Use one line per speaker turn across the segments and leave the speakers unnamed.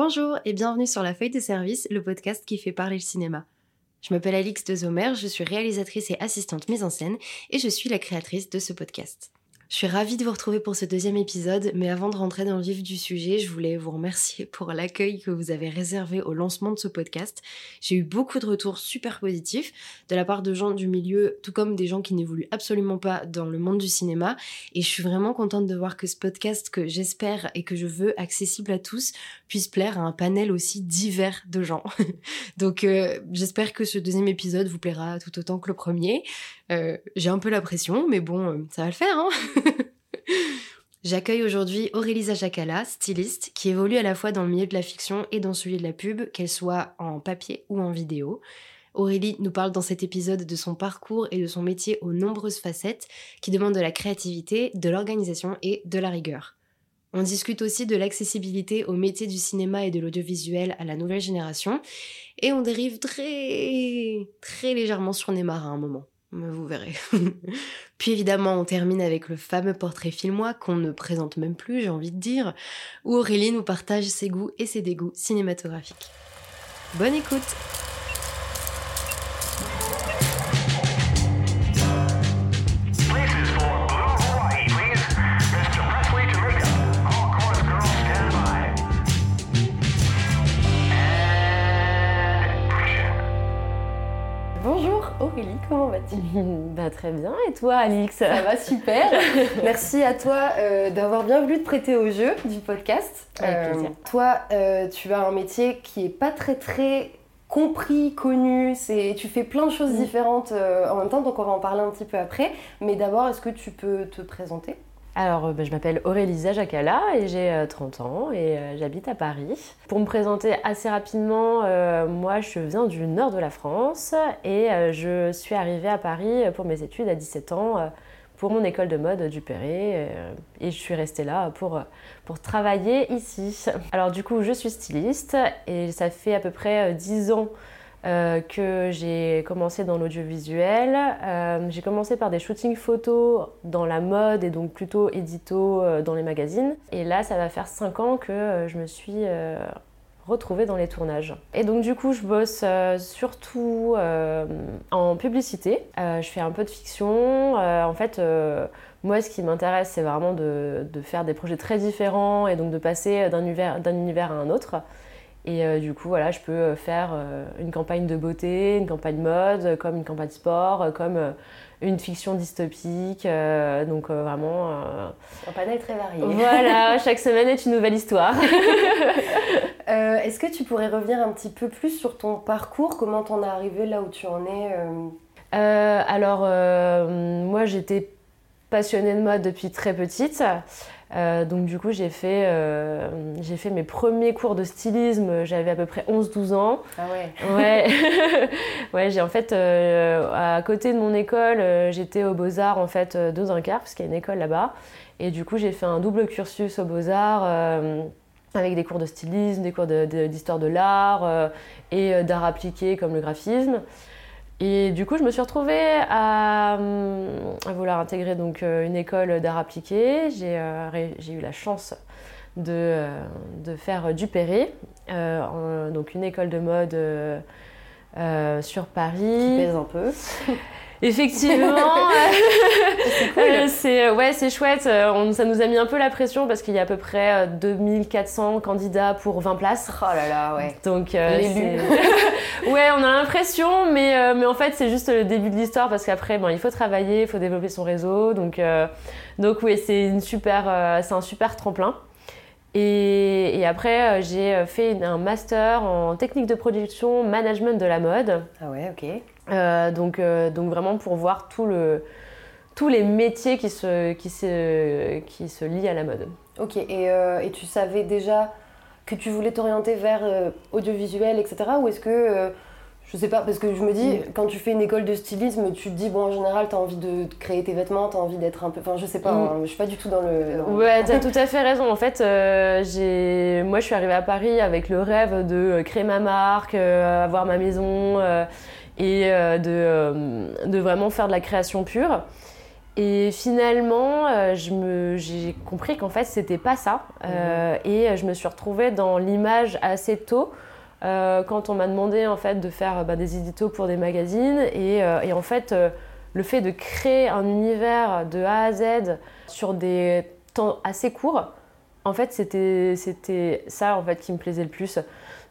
Bonjour et bienvenue sur La Feuille de Service, le podcast qui fait parler le cinéma. Je m'appelle Alix de Zomer, je suis réalisatrice et assistante mise en scène et je suis la créatrice de ce podcast. Je suis ravie de vous retrouver pour ce deuxième épisode, mais avant de rentrer dans le vif du sujet, je voulais vous remercier pour l'accueil que vous avez réservé au lancement de ce podcast. J'ai eu beaucoup de retours super positifs de la part de gens du milieu, tout comme des gens qui n'évoluent absolument pas dans le monde du cinéma, et je suis vraiment contente de voir que ce podcast que j'espère et que je veux accessible à tous puisse plaire à un panel aussi divers de gens. Donc euh, j'espère que ce deuxième épisode vous plaira tout autant que le premier. Euh, j'ai un peu la pression, mais bon, euh, ça va le faire, hein J'accueille aujourd'hui Aurélie Jacala, styliste, qui évolue à la fois dans le milieu de la fiction et dans celui de la pub, qu'elle soit en papier ou en vidéo. Aurélie nous parle dans cet épisode de son parcours et de son métier aux nombreuses facettes qui demandent de la créativité, de l'organisation et de la rigueur. On discute aussi de l'accessibilité au métier du cinéma et de l'audiovisuel à la nouvelle génération et on dérive très très légèrement sur Neymar à un moment vous verrez. Puis évidemment, on termine avec le fameux portrait filmois qu'on ne présente même plus, j'ai envie de dire, où Aurélie nous partage ses goûts et ses dégoûts cinématographiques. Bonne écoute Aurélie, comment vas-tu?
Bah, Très bien, et toi Alix?
Ça va super. Merci à toi euh, d'avoir bien voulu te prêter au jeu du podcast.
Avec euh.
Toi, euh, tu as un métier qui est pas très très compris, connu, c'est tu fais plein de choses différentes en même temps, donc on va en parler un petit peu après. Mais d'abord, est-ce que tu peux te présenter?
Alors, euh, bah, je m'appelle Aurélie Jacala et j'ai 30 euh, ans et euh, j'habite à Paris. Pour me présenter assez rapidement, moi je viens du nord de la France et je suis arrivée à Paris pour mes études à 17 ans pour mon école de mode du Perret et je suis restée là pour, pour travailler ici. Alors du coup, je suis styliste et ça fait à peu près 10 ans euh, que j'ai commencé dans l'audiovisuel. Euh, j'ai commencé par des shootings photos dans la mode et donc plutôt édito euh, dans les magazines. Et là, ça va faire 5 ans que je me suis retrouvée dans les tournages. Et donc du coup, je bosse surtout en publicité. je fais un peu de fiction. en fait, moi, ce qui m'intéresse, c'est vraiment de, faire des projets très différents et donc de passer d'un univers à un autre. Et euh, du coup, voilà, je peux euh, faire euh, une campagne de beauté, une campagne mode, comme une campagne sport, comme une fiction dystopique. donc vraiment...
Un panel très varié.
Voilà, chaque semaine est une nouvelle histoire.
Est-ce que tu pourrais revenir un petit peu plus sur ton parcours? Comment t'en es arrivé là où tu en es
Alors, moi, j'étais passionnée de mode depuis très petite. Euh, donc du coup j'ai fait, euh, j'ai fait mes premiers cours de stylisme, j'avais à peu près 11-12 ans.
Ah ouais
Ouais, ouais j'ai en fait, euh, à côté de mon école, j'étais aux Beaux-Arts en fait de Dunkerque, parce qu'il y a une école là-bas. Et du coup j'ai fait un double cursus aux Beaux-Arts avec des cours de stylisme, des cours d'histoire de, de l'art et d'art appliqué comme le graphisme. Et du coup, je me suis retrouvée à, vouloir intégrer donc, euh, une école d'art appliqué. J'ai euh, eu la chance de, euh, de faire du Perret, donc une école de mode sur Paris. Qui
pèse un peu.
Effectivement, c'est ouais, c'est chouette. ça nous a mis un peu la pression parce qu'il y a à peu près 2400 candidats pour 20 places.
Oh là là, ouais.
Donc ouais, on a l'impression, mais, euh, mais en fait, c'est juste le début de l'histoire parce qu'après, bon, il faut travailler, il faut développer son réseau. Donc, euh, donc oui, c'est une super, euh, c'est un super tremplin. Et, et après, j'ai fait un master en technique de production, management de la mode.
Ah ouais,
ok. donc, donc vraiment pour voir tout le, tous les métiers qui se, qui, se, qui se lient à la mode.
Ok, et, et tu savais déjà que tu voulais t'orienter vers euh, audiovisuel, etc. Ou est-ce que, euh, je sais pas, parce que je me dis, quand tu fais une école de stylisme, tu te dis, bon, en général, tu as envie de créer tes vêtements, tu as envie d'être un peu. Enfin, je sais pas, mm. hein, je suis pas du tout dans le.
Ouais, tu as tout à fait raison. En fait, euh, j'ai moi, je suis arrivée à Paris avec le rêve de créer ma marque, avoir ma maison et de, de vraiment faire de la création pure. Et finalement, euh, j'ai compris qu'en fait, c'était pas ça. Euh, mhm. et je me suis retrouvée dans l'image assez tôt. Euh, quand on m'a demandé en fait de faire bah, des éditos pour des magazines. Et, en fait le fait de créer un univers de A à Z sur des temps assez courts en fait c'était ça en fait qui me plaisait le plus.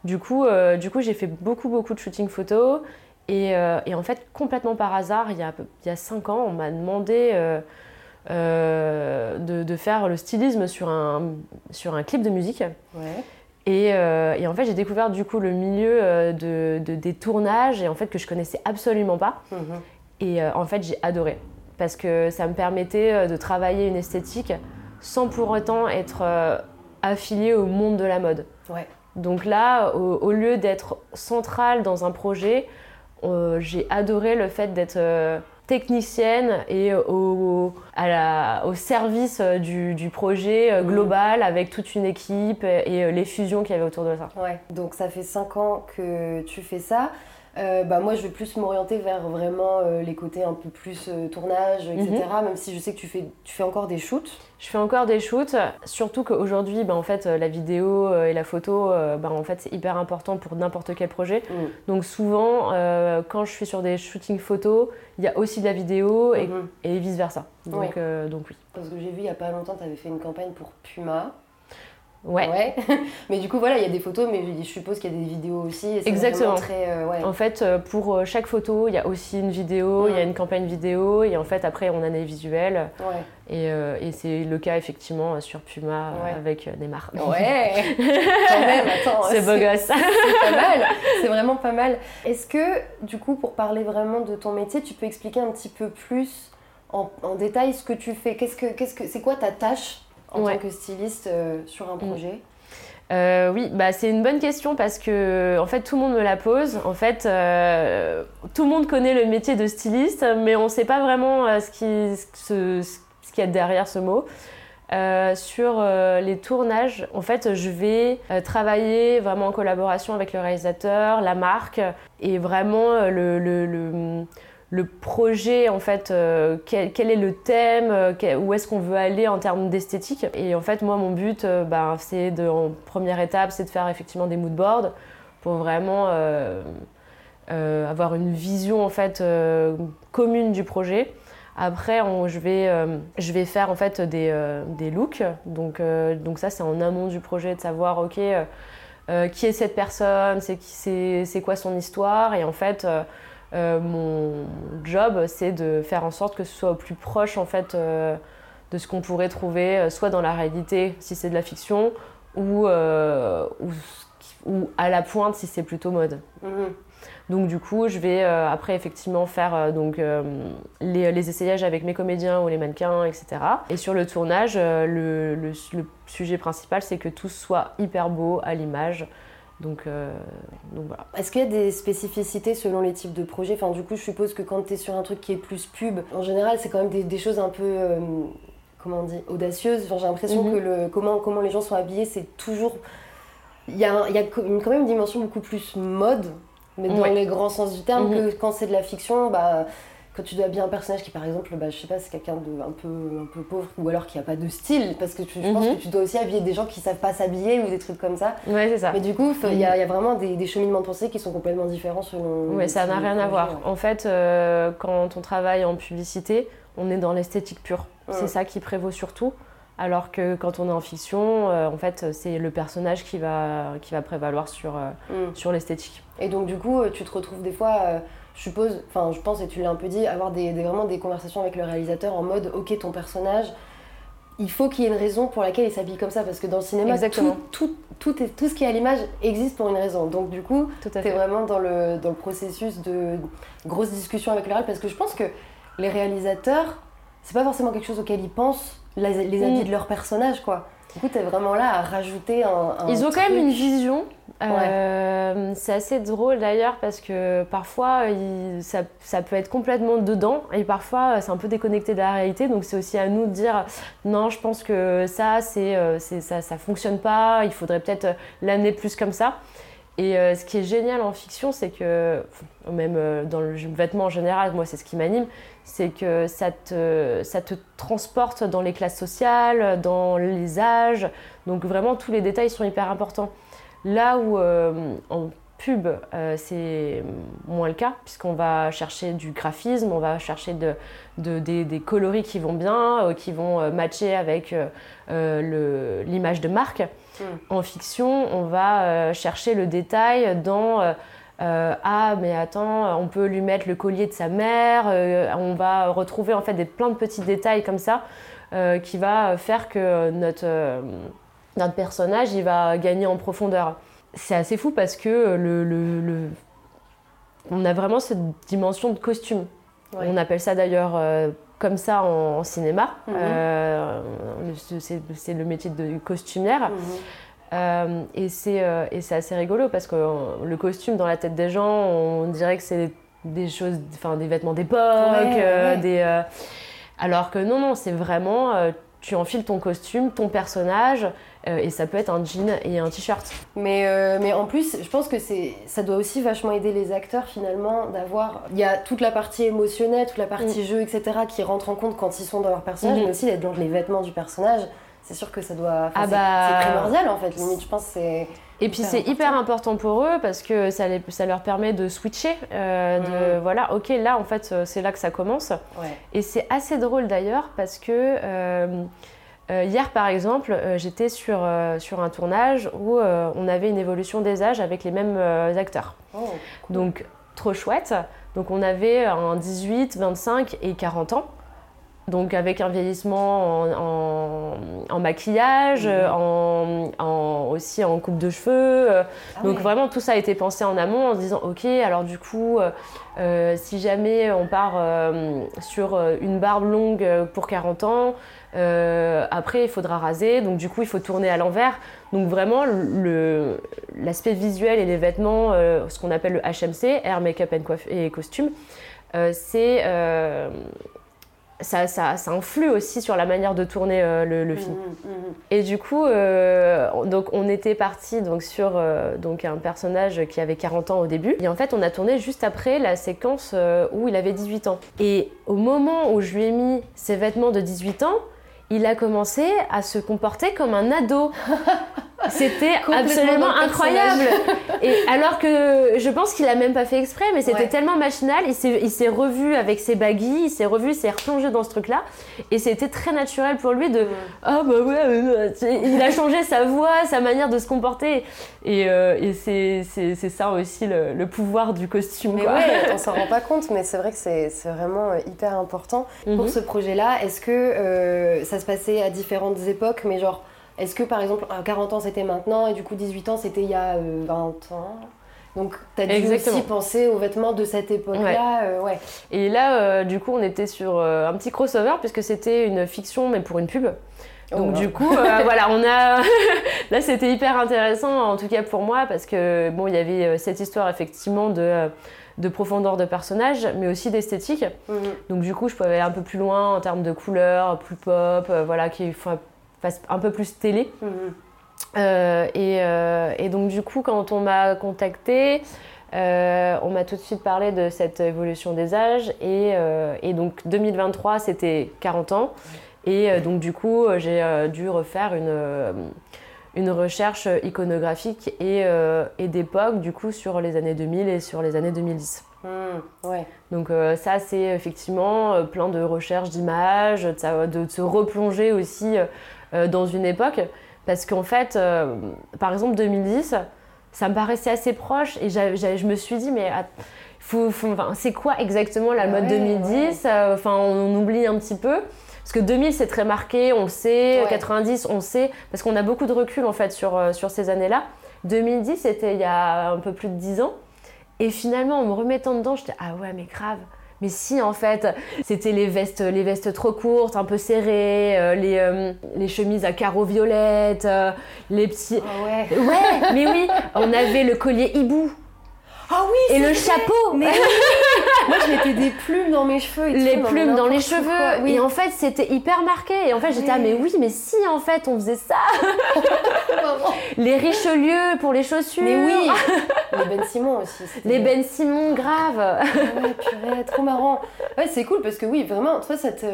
Du coup, du coup j'ai fait beaucoup beaucoup de shooting photo. Euh, et, en fait, complètement par hasard, il y a, il y a cinq ans, on m'a demandé euh, euh, de, faire le stylisme sur un, sur un clip de musique. Et, en fait, j'ai découvert du coup le milieu de, des tournages et en fait que je connaissais absolument pas. Mhm. Et en fait, j'ai adoré parce que ça me permettait de travailler une esthétique sans pour autant être affilié au monde de la mode. Donc là, au lieu d'être central dans un projet, euh, j'ai adoré le fait d'être euh, technicienne et au, au service euh, du, projet mhm. global avec toute une équipe et, les fusions qu'il y avait autour de ça.
Ouais, donc ça fait 5 ans que tu fais ça. Euh, bah moi je vais plus m'orienter vers vraiment euh, les côtés un peu plus euh, tournage, etc. Mhm. Même si je sais que tu fais, tu fais encore des shoots.
Je fais encore des shoots, surtout qu'aujourd'hui bah, en fait la vidéo et la photo bah, en fait c'est hyper important pour n'importe quel projet. Mhm. Donc souvent quand je suis sur des shootings photos, il y a aussi de la vidéo et, mhm. et vice versa. Donc, donc oui.
Parce que j'ai vu il y a pas longtemps tu avais fait une campagne pour Puma.
Ouais.
mais du coup, voilà, il y a des photos, mais je suppose qu'il y a des vidéos aussi.
Exactement. Euh, en fait, euh, pour euh, chaque photo, il y a aussi une vidéo, il y a mm. une campagne vidéo, et en fait, après, on a des visuels. Ouais. Et, et c'est le cas, effectivement, sur Puma avec Neymar.
Ouais Quand même, attends.
C'est beau gosse.
C'est pas mal. C'est vraiment pas mal. Est-ce que, du coup, pour parler vraiment de ton métier, tu peux expliquer un petit peu plus en, en détail ce que tu fais? Qu'est-ce que, qu'est-ce que, C'est quoi ta tâche? En tant que styliste euh, sur un mm. projet
euh, oui, bah, c'est une bonne question parce que en fait tout le monde me la pose. En fait, euh, tout le monde connaît le métier de styliste, mais on ne sait pas vraiment ce qui ce, ce qu'il y a derrière ce mot. sur les tournages, en fait, je vais travailler vraiment en collaboration avec le réalisateur, la marque, et vraiment le, le le projet, en fait, euh, quel, est le thème, euh, où est-ce qu'on veut aller en termes d'esthétique. Et en fait, moi, mon but, euh, ben, c'est de, en première étape, c'est de faire effectivement des moodboards pour vraiment avoir une vision en fait commune du projet. Après, je, vais, je vais faire en fait des, des looks. Donc, donc ça, c'est en amont du projet de savoir, ok, qui est cette personne, c'est quoi son histoire, et en fait euh, mon job, c'est de faire en sorte que ce soit au plus proche en fait euh, de ce qu'on pourrait trouver euh, soit dans la réalité si c'est de la fiction ou, ou, à la pointe si c'est plutôt mode. Mhm. Donc du coup, je vais après effectivement faire donc, les, les, essayages avec mes comédiens ou les mannequins, etc. Et sur le tournage, le, le, le sujet principal, c'est que tout soit hyper beau à l'image. Donc, euh, donc voilà.
Est-ce qu'il y a des spécificités selon les types de projets? Enfin, du coup, je suppose que quand tu es sur un truc qui est plus pub, en général, c'est quand même des, choses un peu, euh, comment on dit, audacieuses. J'ai l'impression mhm. que le, comment, comment les gens sont habillés, c'est toujours. Il y a, y a quand même une dimension beaucoup plus mode, mais dans les grands sens du terme, mhm. que quand c'est de la fiction, bah quand tu dois habiller un personnage qui par exemple bah, je sais pas c'est quelqu'un de un peu un peu pauvre ou alors qui a pas de style parce que je pense mhm. que tu dois aussi habiller des gens qui savent pas s'habiller ou des trucs comme ça.
Ouais c'est ça.
Mais du coup il y, a vraiment des, des, cheminements de pensée qui sont complètement différents selon
ouais ça n'a rien à voir. en fait euh, quand on travaille en publicité on est dans l'esthétique pure. C'est ça qui prévaut surtout. Alors que quand on est en fiction, euh, en fait, c'est le personnage qui va, qui va prévaloir sur, euh, mm. sur l'esthétique.
Et donc, du coup, tu te retrouves des fois je suppose, enfin je pense et tu l'as un peu dit, avoir des, vraiment des conversations avec le réalisateur en mode ok ton personnage, il faut qu'il y ait une raison pour laquelle il s'habille comme ça parce que dans le cinéma tout, tout, tout, est, tout ce qui est à l'image existe pour une raison. Donc du coup, tu es vraiment dans le, dans le processus de grosse discussion avec le réalisateur parce que je pense que les réalisateurs, c'est pas forcément quelque chose auquel ils pensent les, habits mm. de leur personnage quoi. Du coup, tu es vraiment là à rajouter un.
Ils ont quand même une vision. Euh, c'est assez drôle d'ailleurs parce que parfois ça, peut être complètement dedans et parfois c'est un peu déconnecté de la réalité. Donc c'est aussi à nous de dire non, je pense que ça, c'est, euh, ça, ça fonctionne pas, il faudrait peut-être l'amener plus comme ça. Et euh, ce qui est génial en fiction, c'est que, même dans le vêtement en général, moi c'est ce qui m'anime, c'est que ça te transporte dans les classes sociales, dans les âges. Donc vraiment, tous les détails sont hyper importants. Là où en pub, c'est moins le cas, puisqu'on va chercher du graphisme, on va chercher de, des, coloris qui vont bien, qui vont matcher avec l'image de marque. Mm. En fiction, on va euh, chercher le détail dans euh, euh, ah mais attends, on peut lui mettre le collier de sa mère. on va retrouver en fait des plein de petits détails comme ça qui va faire que notre notre personnage il va gagner en profondeur. C'est assez fou parce que le, on a vraiment cette dimension de costume. On appelle ça d'ailleurs comme ça en, cinéma. Mhm. Euh, c'est le métier de costumière. Mhm. Euh, euh, et c'est assez rigolo parce que le costume dans la tête des gens, on dirait que c'est des choses, enfin des vêtements d'époque, des. alors que non, non, c'est vraiment tu enfiles ton costume, ton personnage, euh, et ça peut être un jean et un t-shirt.
Mais, euh, mais en plus, je pense que ça doit aussi vachement aider les acteurs finalement d'avoir. Il y a toute la partie émotionnelle, toute la partie mm. jeu, etc. qui rentre en compte quand ils sont dans leur personnage, mm-hmm. mais aussi d'être dans les vêtements du personnage. C'est sûr que ça doit. Ah bah... C'est primordial en fait, limite, je pense c'est.
Et puis c'est hyper important pour eux parce que ça, ça leur permet de switcher, euh, de mm. voilà, ok là en fait c'est là que ça commence. Et c'est assez drôle d'ailleurs parce que euh, hier, par exemple, euh, j'étais sur, euh, sur un tournage où on avait une évolution des âges avec les mêmes acteurs. Oh, Donc, trop chouette. Donc, on avait un 18, 25 et 40 ans. Donc, avec un vieillissement en, maquillage, en, aussi en coupe de cheveux. Ah Donc, vraiment, tout ça a été pensé en amont en se disant Ok, alors du coup, si jamais on part sur une barbe longue pour 40 ans, euh, après, il faudra raser, donc du coup, il faut tourner à l'envers. Donc vraiment, l'aspect visuel et les vêtements, euh, ce qu'on appelle le HMC, Hair, Makeup and et Costume, euh, c'est ça, ça, ça, influe aussi sur la manière de tourner le, film. Mmh, mmh, mmh. Et du coup, donc on était parti donc sur donc un personnage qui avait 40 ans au début. Et en fait, on a tourné juste après la séquence où il avait 18 ans. Et au moment où je lui ai mis ses vêtements de 18 ans, il a commencé à se comporter comme un ado. C'était absolument incroyable. Et alors que je pense qu'il a même pas fait exprès, mais c'était tellement machinal. Il s'est revu avec ses baguilles, il s'est revu, il s'est replongé dans ce truc-là. Et c'était très naturel pour lui de Ah bah ouais, il a changé sa voix, sa manière de se comporter. Et, euh, c'est ça aussi le, pouvoir du costume.
Mais ouais, on s'en rend pas compte, mais c'est vrai que c'est vraiment euh, hyper important. Pour mhm. ce projet-là, est-ce que euh, ça se passait à différentes époques, mais genre est-ce que par exemple, 40 ans c'était maintenant et du coup 18 ans c'était il y a 20 euh, ans? Donc, tu as dû aussi penser aux vêtements de cette époque-là. Euh, ouais.
Et là, euh, du coup, on était sur un petit crossover puisque c'était une fiction, mais pour une pub. Oh donc, du coup, voilà, on a. là, c'était hyper intéressant, en tout cas pour moi, parce que, bon, il y avait cette histoire, effectivement, de de profondeur de personnage, mais aussi d'esthétique. Mhm. Donc du coup, je pouvais aller un peu plus loin en termes de couleurs, plus pop, voilà, qui fasse un peu plus télé. Mhm. Euh, euh, et, donc du coup, quand on m'a contacté, euh, on m'a tout de suite parlé de cette évolution des âges. Et, et donc 2023, c'était 40 ans. Et donc du coup, j'ai dû refaire une, une recherche iconographique et, et d'époque, du coup, sur les années 2000 et sur les années 2010. Mmh, ouais. Donc ça, c'est effectivement plein de recherches d'images, de, de, se replonger aussi dans une époque. Parce qu'en fait, euh, par exemple, 2010, ça me paraissait assez proche et je me suis dit, mais c'est quoi exactement la mode 2010 euh, Enfin, on, oublie un petit peu. Parce que 2000, c'est très marqué, on le sait. 90, on le sait. Parce qu'on a beaucoup de recul, en fait, sur, sur ces années-là. 2010, c'était il y a un peu plus de 10 ans. Et finalement, en me remettant dedans, j'étais, ah ouais, mais grave. Mais si, en fait, c'était les vestes, les vestes trop courtes, un peu serrées, euh, les, euh, les, chemises à carreaux violettes, euh, les petits.
Oh ouais.
Ouais, mais oui, on avait le collier hibou.
Ah oui,
Et le chapeau
Mais Moi, je mettais des plumes dans mes cheveux. Et
les
tout,
plumes dans les cheveux.
quoi, oui.
Et en fait, c'était hyper marqué. Et en fait, j'étais, ah, mais oui, mais si, en fait, on faisait ça. Les Richelieu pour les chaussures.
Mais oui Les Ben Simon aussi.
Les Ben Simon, grave.
Ah ouais, purée, trop marrant. Ouais, c'est cool parce que oui, vraiment, toi, ça te.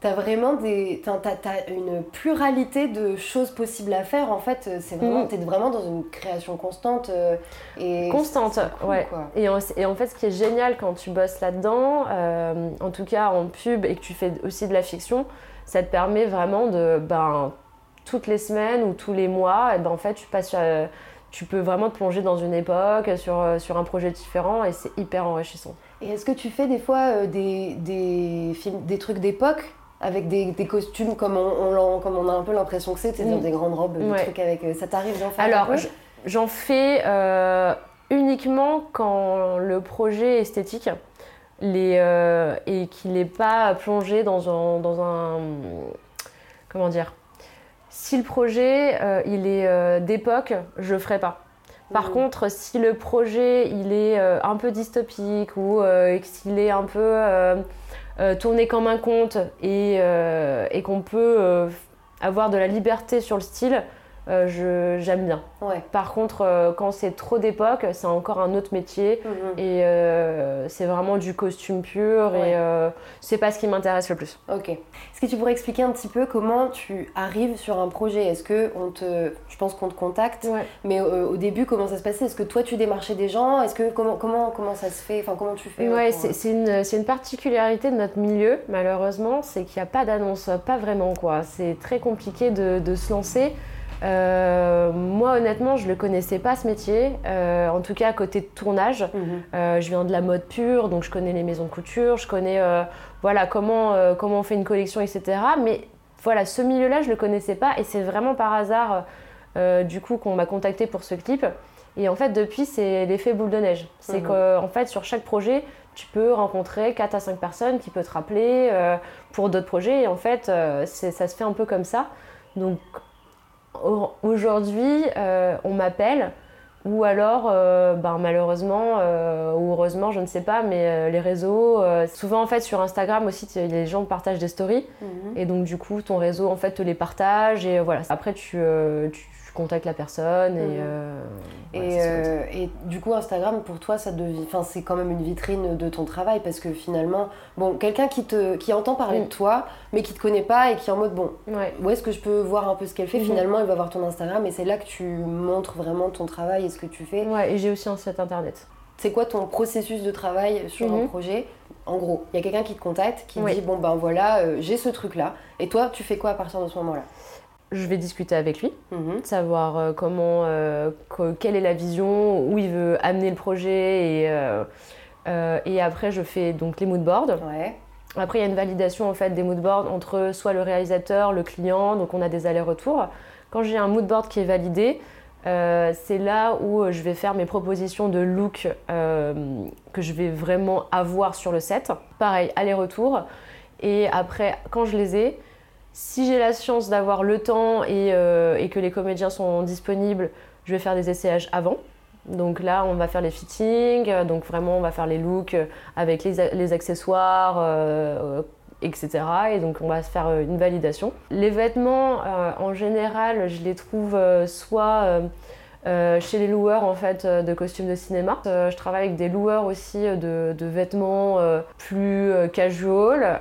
T'as vraiment des. T'as, t'as- t'as une pluralité de choses possibles à faire. En fait, c'est vraiment.
Mhm.
T'es vraiment dans une création constante. euh, et
Constante,
cool,
ouais.
quoi.
Et en, et en fait, ce qui est génial quand tu bosses là-dedans, euh, en tout cas en pub et que tu fais aussi de la fiction, ça te permet vraiment de, ben, toutes les semaines ou tous les mois, et ben, en fait, tu passes, euh, tu peux vraiment te plonger dans une époque, sur, sur un projet différent, et c'est hyper enrichissant.
Et est-ce que tu fais des fois euh, des, des films, des trucs d'époque? Avec des, des costumes comme on, on l'en- comme on a un peu l'impression que c'est, t'es dans
Mm.
des grandes robes, des trucs avec. euh, Ça t'arrive d'en faire
Alors, j'en fais euh, uniquement quand le projet est esthétique les, euh, et qu'il n'est pas plongé dans un, dans un. Comment dire Si le projet euh, il est d'époque, je le ferai pas. Par
Mm.
contre, si le projet il est un peu dystopique ou qu'il est un peu euh, tourné comme un conte et, euh, qu'on peut euh, avoir de la liberté sur le style, euh, j'aime bien.
Ouais.
Par contre, euh, quand c'est trop d'époque, c'est encore un autre métier
Mhm.
et euh, c'est vraiment du costume pur
Ouais.
et c'est pas ce qui m'intéresse le plus.
Ok. Est-ce que tu pourrais expliquer un petit peu comment tu arrives sur un projet? Est-ce que on te, je pense qu'on te contacte,
Ouais.
mais au début comment ça se passait? Est-ce que toi tu démarchais des gens? Est-ce que comment comment comment ça se fait? Enfin comment tu fais
Ouais, c'est une, c'est une particularité de notre milieu, malheureusement, c'est qu'il n'y a pas d'annonce, pas vraiment quoi. C'est très compliqué de, de se lancer. Euh, moi, honnêtement, je ne le connaissais pas ce métier, euh, en tout cas à côté de tournage.
mhm.
Euh, je viens de la mode pure, donc je connais les maisons de couture, je connais voilà, comment, comment on fait une collection, etc. Mais voilà, ce milieu-là, je ne le connaissais pas et c'est vraiment par hasard du coup qu'on m'a contacté pour ce clip. Et en fait, depuis, c'est l'effet boule de neige. C'est
Mhm.
qu'en fait, sur chaque projet, tu peux rencontrer 4 à 5 personnes qui peuvent te rappeler euh, pour d'autres projets. Et en fait, euh, ça se fait un peu comme ça. Donc aujourd'hui, euh, on m'appelle. Ou alors, euh, ben, malheureusement euh, ou heureusement, je ne sais pas, mais les réseaux, souvent en fait sur Instagram aussi, les gens partagent des stories
Mhm.
et donc du coup ton réseau en fait te les partage et voilà. Après tu contactes la personne et,
Mhm.
euh,
Et,
ouais,
euh, et du coup, Instagram, pour toi, ça devient, enfin, c'est quand même une vitrine de ton travail parce que finalement, bon, quelqu'un qui te, qui entend parler
Mm.
de toi, mais qui te connaît pas et qui est en mode bon,
Ouais.
où est-ce que je peux voir un peu ce qu'elle fait?
Mhm.
Finalement, il va voir ton Instagram et c'est là que tu montres vraiment ton travail et ce que tu fais.
Ouais, et j'ai aussi un site internet.
C'est quoi ton processus de travail sur un
Mhm.
projet? En gros, il y a quelqu'un qui te contacte, qui
Oui.
dit bon ben voilà, euh, j'ai ce truc là. Et toi, tu fais quoi à partir de ce moment-là?
Je vais discuter avec lui,
Mhm.
savoir euh, comment, euh, que- quelle est la vision, où il veut amener le projet et, euh, euh, et après je fais donc les moodboards.
Ouais.
Après, il y a une validation en fait des moodboards entre soit le réalisateur, le client, donc on a des allers-retours. Quand j'ai un moodboard qui est validé, c'est là où je vais faire mes propositions de look que je vais vraiment avoir sur le set. Pareil, aller-retour. Et après, quand je les ai, si j'ai la chance d'avoir le temps et, euh, et que les comédiens sont disponibles, je vais faire des essayages avant. Donc là, on va faire les fittings, euh, donc vraiment, on va faire les looks euh, avec les, accessoires, etc. Et donc, on va se faire une validation. Les vêtements, en général, je les trouve soit euh, chez les loueurs en fait euh, de costumes de cinéma. Euh, je travaille avec des loueurs aussi de, de vêtements euh, plus casual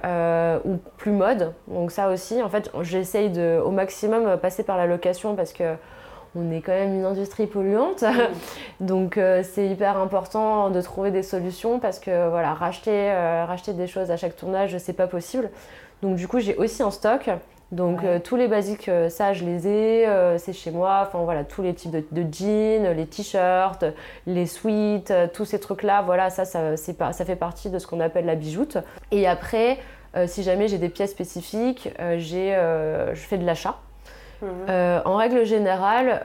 ou plus mode. Donc ça aussi, en fait, j'essaye de au maximum passer par la location parce que on est quand même une industrie polluante. Donc euh, c'est hyper important de trouver des solutions parce que voilà, racheter, euh, racheter des choses à chaque tournage, c'est pas possible. Donc du coup, j'ai aussi en stock. Donc
Ouais.
euh, tous les basiques, euh, ça je les ai, euh, c'est chez moi. Enfin voilà, tous les types de, de jeans, les t-shirts, les suites, tous ces trucs-là, voilà, ça, ça, c'est pas, ça fait partie de ce qu'on appelle la bijoute. Et après, si jamais j'ai des pièces spécifiques, j'ai, je fais de l'achat.
Mhm.
En règle générale,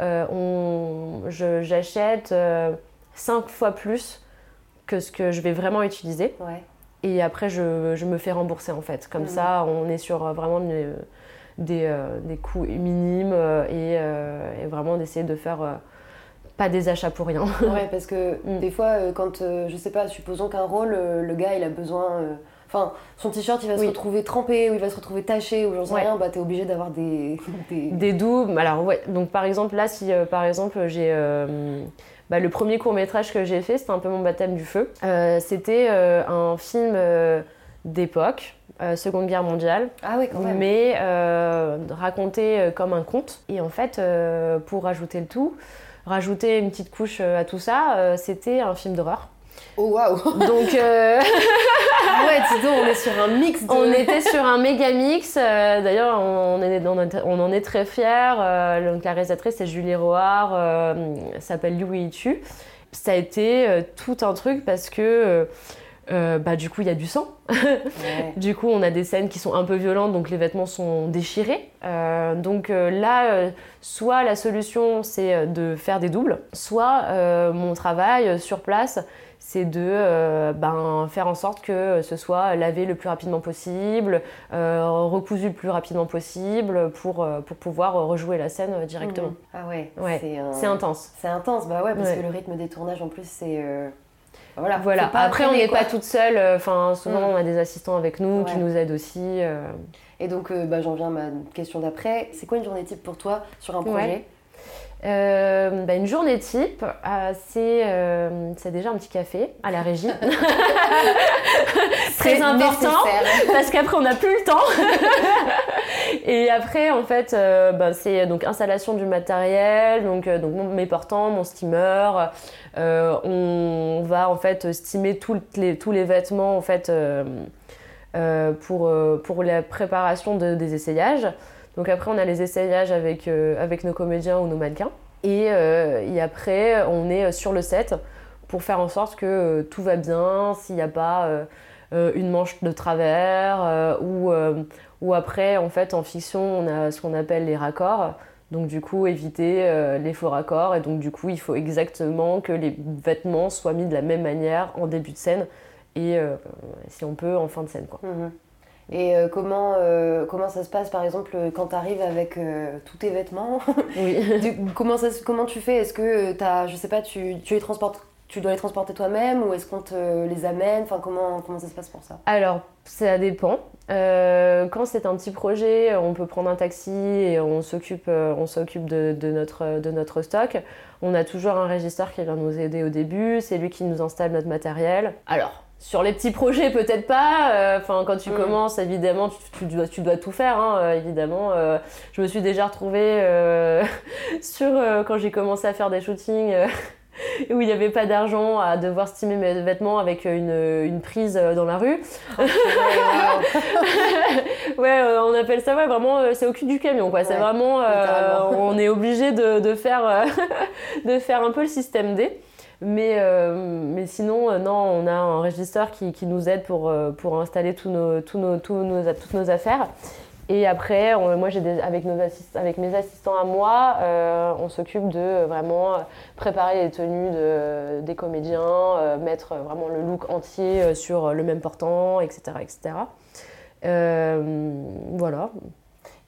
j'achète 5 fois plus que ce que je vais vraiment utiliser.
Ouais.
Et après, je, je me fais rembourser en fait. Comme
Mhm.
ça, on est sur vraiment une- des, euh, des coûts minimes euh, et, euh, et vraiment d'essayer de faire pas des achats pour rien.
ouais, parce que mm. des fois, quand, je sais pas, supposons qu'un rôle, le gars, il a besoin Enfin, son t-shirt, il va se retrouver trempé ou il va se retrouver taché ou j'en sais rien, bah t'es obligé d'avoir des...
des... doubles. Alors, ouais. Donc, par exemple, là, si euh, par exemple j'ai. Euh, bah, le premier court métrage que j'ai fait, c'était un peu mon baptême du feu. Euh, c'était un film d'époque, Seconde Guerre mondiale.
Ah oui, quand même.
Mais raconté comme un conte. Et en fait, pour rajouter le tout, rajouter une petite couche à tout ça, c'était un film d'horreur.
Oh waouh
Donc euh...
ouais, dis donc, on est sur un mix.
On était sur un méga mix. Euh, d'ailleurs, on, on, en est très fiers. Euh, donc la réalisatrice c'est Julie Roard, euh, s'appelle Liu Tu. Ça a été tout un truc parce que bah, du coup, il y a du sang. du coup, on a des scènes qui sont un peu violentes, donc les vêtements sont déchirés. donc là, soit la solution, c'est de faire des doubles, soit mon travail sur place, c'est de euh, ben, faire en sorte que ce soit lavé le plus rapidement possible, euh, recousu le plus rapidement possible pour, euh, pour pouvoir rejouer la scène directement. Mmh.
Ah ouais,
c'est intense.
C'est intense, bah ouais, parce que le rythme des tournages en plus c'est...
Voilà. voilà. Après, on n'est pas toute seule. Enfin, souvent, mmh. on a des assistants avec nous qui nous aident aussi.
Et donc, bah, j'en viens à ma question d'après. C'est quoi une journée type pour toi sur un projet
euh, bah, une journée type, euh, euh, c'est déjà un petit café à la régie. Très important parce qu'après on n'a plus le temps. et après en fait bah, c'est donc installation du matériel, donc, donc mes portants, mon steamer. on va en fait steamer les, tous les vêtements en fait pour, pour la préparation de, des essayages. Donc après, on a les essayages avec, euh, avec nos comédiens ou nos mannequins. Et, euh, après, on est sur le set pour faire en sorte que euh, tout va bien, s'il n'y a pas une manche de travers ou, ou après, en fait, en fiction, on a ce qu'on appelle les raccords. Donc du coup, éviter les faux raccords. Et donc du coup, il faut exactement que les vêtements soient mis de la même manière en début de scène et si on peut en fin de scène. Quoi.
Mhm. Et euh, comment, euh, comment ça se passe, par exemple, quand tu arrives avec euh, tous tes vêtements?
Oui.
comment, ça, comment tu fais? Est-ce que as, je sais pas, tu, tu, les transportes, tu dois les transporter toi-même ou est-ce qu'on te les amène? Enfin, comment, comment ça se passe pour ça?
Alors, ça dépend. quand c'est un petit projet, on peut prendre un taxi et on s'occupe, on s'occupe de, de, notre, de notre stock. On a toujours un régisseur qui vient nous aider au début, c'est lui qui nous installe notre matériel. Alors, sur les petits projets, peut-être pas. Euh, enfin, quand tu mm. commences, évidemment, tu, dois, tu, dois, tout faire. Hein, euh, évidemment, euh, je me suis déjà retrouvée sur quand j'ai commencé à faire des shootings où il n'y avait pas d'argent à devoir stimer mes vêtements avec une, une prise dans la rue. Oh, ouais, on appelle ça ouais, vraiment, c'est au cul du camion quoi. c'est vraiment, on est obligé de, de faire, de faire un peu le système D. Mais, euh, mais sinon, euh, non, on a un régisseur qui, qui nous aide pour, euh, pour installer tous nos, tous nos, tous nos, toutes nos affaires. Et après, moi, j'ai avec, mes assistants à moi, on s'occupe de vraiment préparer les tenues de, des comédiens, mettre vraiment le look entier sur le même portant, etc. etc. voilà.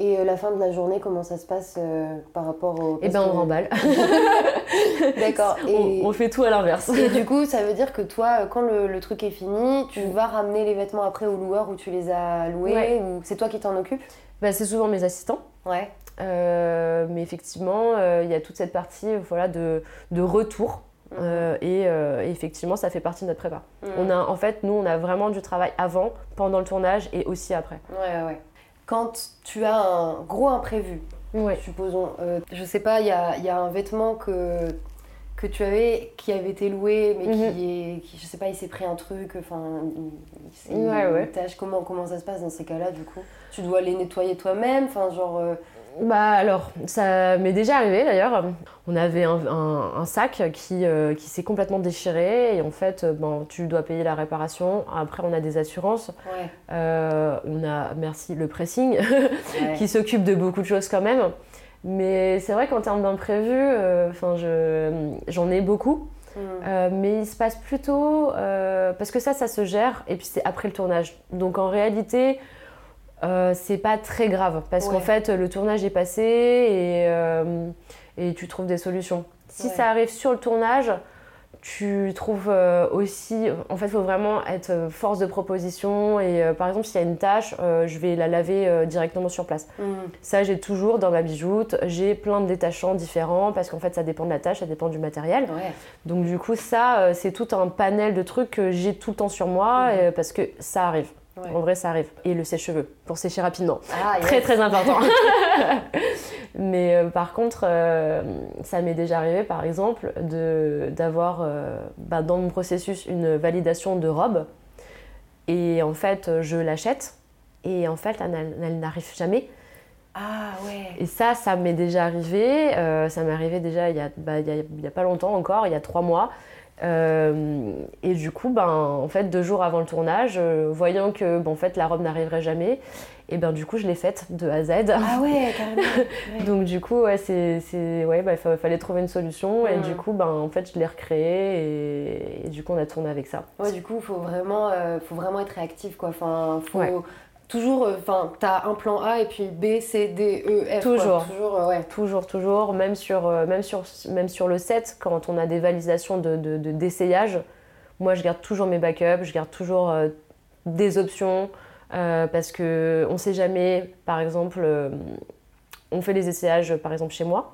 Et euh, la fin de la journée, comment ça se passe euh, par rapport au...
Eh ben, on remballe.
D'accord.
Et... On, fait tout à l'inverse.
Et du coup, ça veut dire que toi, euh, quand le, truc est fini, tu vas ramener les vêtements après au loueur où tu les as loués ou c'est toi qui t'en occupes?
Bah, C'est souvent mes assistants.
Ouais.
mais effectivement, il y a toute cette partie voilà, de, de retour. Mhm. et, effectivement, ça fait partie de notre prépa. Mhm. On a, en fait, nous, on a vraiment du travail avant, pendant le tournage et aussi après.
Ouais, ouais quand tu as un gros imprévu, supposons, euh, je sais pas, il y a, un vêtement que, que tu avais qui avait été loué, mais qui mhm. est, qui, je sais pas, il s'est pris un truc, enfin, c'est une, tâche. Comment, comment ça se passe dans ces cas-là, du coup? Tu dois les nettoyer toi-même, enfin, genre. Euh,
bah alors, ça m'est déjà arrivé d'ailleurs. On avait un, sac qui, euh, qui s'est complètement déchiré et en fait, bon, tu dois payer la réparation. Après, on a des assurances. Euh, on a, merci, le pressing qui s'occupe de beaucoup de choses quand même. Mais c'est vrai qu'en termes d'imprévu, euh, enfin, j'en ai beaucoup. Mm. mais il se passe plutôt parce que ça, ça se gère et puis c'est après le tournage. Donc en réalité, euh, c'est pas très grave parce qu'en fait le tournage est passé et, euh, et tu trouves des solutions. Si ça arrive sur le tournage, tu trouves euh, aussi, en fait, il faut vraiment être force de proposition. Et par exemple, s'il y a une tâche, je vais la laver directement sur place. Mm. Ça, j'ai toujours dans ma bijoute. J'ai plein de détachants différents parce qu'en fait, ça dépend de la tâche, ça dépend du matériel. Donc, du coup, ça, c'est tout un panel de trucs que j'ai tout le temps sur moi mm. parce que ça arrive. En vrai, ça arrive. Et le sèche-cheveux pour sécher rapidement. Ah, très, très important. Mais euh, par contre, euh, ça m'est déjà arrivé, par exemple, d'avoir euh, bah, dans mon processus une validation de robe. Et en fait, je l'achète. Et en fait, elle, n'arrive jamais.
Ah ouais.
Et ça, ça m'est déjà arrivé. ça m'est arrivé déjà il n'y a, bah, a, pas longtemps encore, il y a trois mois. Et du coup, ben, en fait, deux jours avant le tournage, voyant que en fait, la robe n'arriverait jamais, et ben du coup je l'ai faite de A à Z.
Ah ouais, carrément.
Donc du coup ouais c'est ouais il fallait trouver une solution et du coup ben en fait je l'ai recréé et... du coup on a tourné avec ça.
Ouais du coup faut vraiment euh, faut vraiment être réactif quoi. Enfin faut toujours euh, enfin t'as un plan A et puis B C D E F.
Toujours toujours euh, ouais. Toujours toujours même sur même sur même sur le set quand on a des validations de d'essayage. De, moi je garde toujours mes backups, je garde toujours des options. Euh, parce que on sait jamais, par exemple, euh, on fait les essayages par exemple chez moi,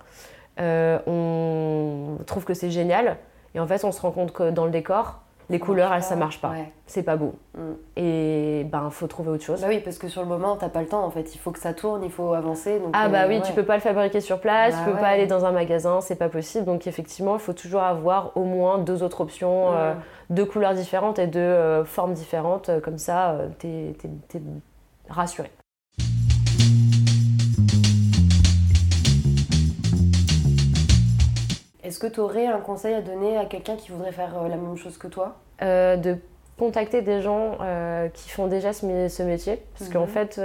euh, on trouve que c'est génial, et en fait on se rend compte que dans le décor, les couleurs, elles, ça marche pas. C'est pas beau. Mm. Et ben, faut trouver autre chose.
Bah oui, parce que sur le moment, t'as pas le temps en fait. Il faut que ça tourne, il faut avancer.
ah bah oui, tu peux pas le fabriquer sur place, bah tu peux pas aller dans un magasin, c'est pas possible. Donc effectivement, il faut toujours avoir au moins deux autres options, euh, deux couleurs différentes et deux euh, formes différentes. Comme ça, euh, t'es es, rassuré.
Est-ce que tu aurais un conseil à donner à quelqu'un qui voudrait faire euh, la même chose que toi?
Euh, De contacter des gens euh, qui font déjà ce, métier. Parce qu'en mhm. fait,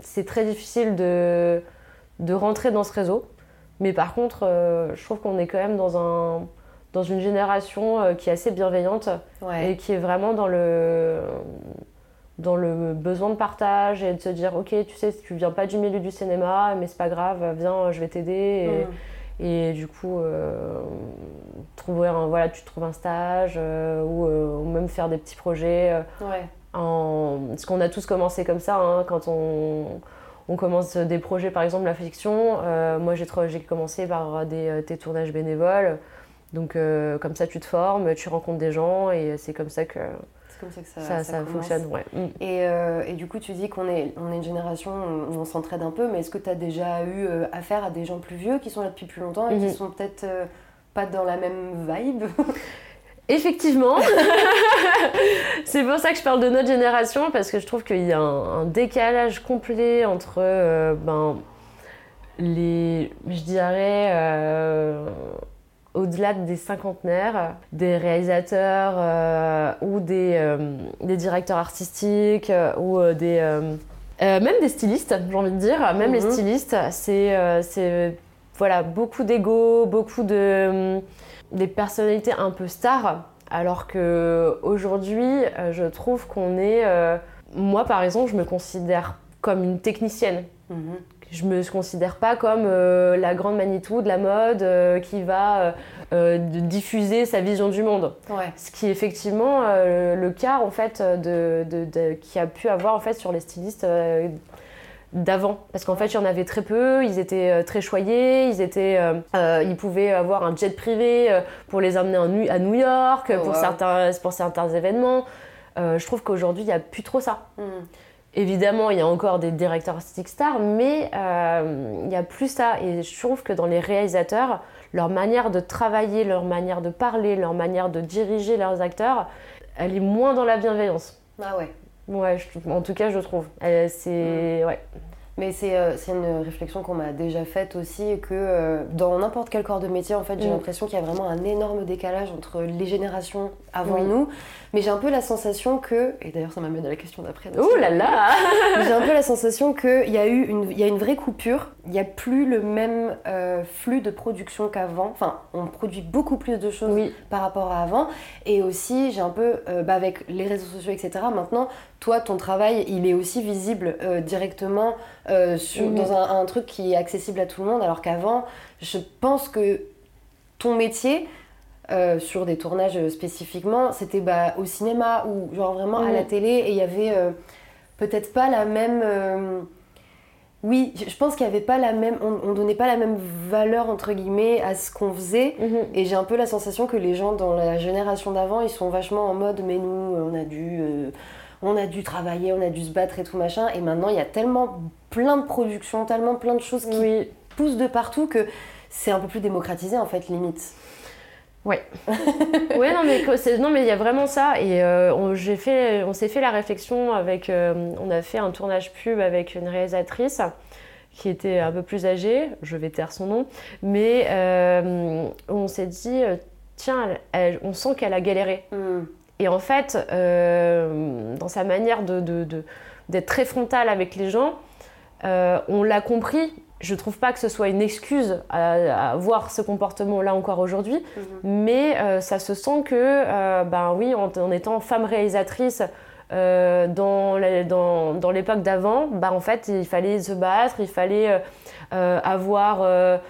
c'est très difficile de, de rentrer dans ce réseau. Mais par contre, je trouve qu'on est quand même dans, un, dans une génération qui est assez bienveillante et qui est vraiment dans le, dans le besoin de partage et de se dire ok tu sais tu viens pas du milieu du cinéma mais c'est pas grave viens je vais t'aider mhm. Et du coup, euh, trouver un, voilà, tu trouves un stage euh, euh, ou, même faire des petits projets.
ouais.
en... Parce qu'on a tous commencé comme ça, hein, quand on, on, commence des projets, par exemple la fiction. moi, j'ai commencé par des, des, tournages bénévoles. Donc, comme ça, tu te formes, tu rencontres des gens et c'est comme ça que
que ça,
ça, fonctionne. Ouais. Mm.
Et, euh, et, du coup, tu dis qu'on est, on est une génération où on s'entraide un peu, mais est-ce que tu as déjà eu euh, affaire à des gens plus vieux qui sont là depuis plus longtemps et qui mhm. sont peut-être euh, pas dans la même vibe
Effectivement, c'est pour ça que je parle de notre génération parce que je trouve qu'il y a un, décalage complet entre ben, les, je dirais, au-delà des cinquantenaires, des réalisateurs euh, ou des, euh, des, directeurs artistiques euh, ou des... même des stylistes, j'ai envie de dire. Même les mhm. stylistes, c'est voilà, beaucoup d'ego, beaucoup de... des personnalités un peu stars. Alors qu'aujourd'hui, je trouve qu'on est... moi, par exemple, je me considère comme une technicienne. Mhm je me considère pas comme euh, la grande Manitou de la mode euh, qui va euh, diffuser sa vision du monde. Ce qui est effectivement le cas en fait de, qui a pu avoir en fait sur les stylistes d'avant. Parce qu'en fait il y en avait très peu ils étaient très choyés ils étaient ils pouvaient avoir un jet privé pour les amener à New York oh, pour certains pour certains événements. Je trouve qu'aujourd'hui il n'y a plus trop ça. Hmm. Évidemment, il y a encore des directeurs artistiques stars, mais euh, il n'y a plus ça. Et je trouve que dans les réalisateurs, leur manière de travailler, leur manière de parler, leur manière de diriger leurs acteurs, elle est moins dans la bienveillance.
Ah ouais
Ouais, en tout cas, je trouve. C'est. Mm. Ouais.
Mais euh, c'est une réflexion qu'on m'a déjà faite aussi, que euh, dans n'importe quel corps de métier, en fait, j'ai mm. l'impression qu'il y a vraiment un énorme décalage entre les générations avant nous. Mais j'ai un peu la sensation que, et d'ailleurs ça m'amène à la question d'après.
Oh là là
J'ai un peu la sensation qu'il y a eu une, il y a une vraie coupure. Il n'y a plus le même euh, flux de production qu'avant. Enfin, on produit beaucoup plus de choses par rapport à avant. Et aussi, j'ai un peu, bah, avec les réseaux sociaux, etc., maintenant, toi, ton travail, il est aussi visible directement euh, sur, dans un, truc qui est accessible à tout le monde, alors qu'avant, je pense que ton métier, euh, sur des tournages spécifiquement, c'était bah, au cinéma ou genre vraiment à la
Mhm.
télé et il y avait euh, peut-être pas la même. euh, Oui, je pense qu'il y avait pas la même. On, on donnait pas la même valeur entre guillemets à ce qu'on faisait.
Mhm.
Et j'ai un peu la sensation que les gens dans la génération d'avant, ils sont vachement en mode mais nous, on a dû, euh, on a dû travailler, on a dû se battre et tout machin. Et maintenant, il y a tellement plein de productions, tellement plein de choses qui
Oui,
poussent de partout que c'est un peu plus démocratisé en fait, limite.
ouais, non mais non mais il y a vraiment ça. Et euh, on, j'ai fait, on s'est fait la réflexion avec, euh, on a fait un tournage pub avec une réalisatrice qui était un peu plus âgée, je vais taire son nom, mais euh, on s'est dit tiens, elle- elle- on sent qu'elle a galéré.
Hmm.
Et en fait, dans sa manière de, d'être très frontale avec les gens, on l'a compris. Je trouve pas que ce soit une excuse à, à avoir ce comportement-là encore aujourd'hui, mais euh, ça se sent que, euh, ben oui, en, en étant femme réalisatrice euh, dans, la- dans, dans l'époque d'avant, bah en fait, il fallait se battre, il fallait avoir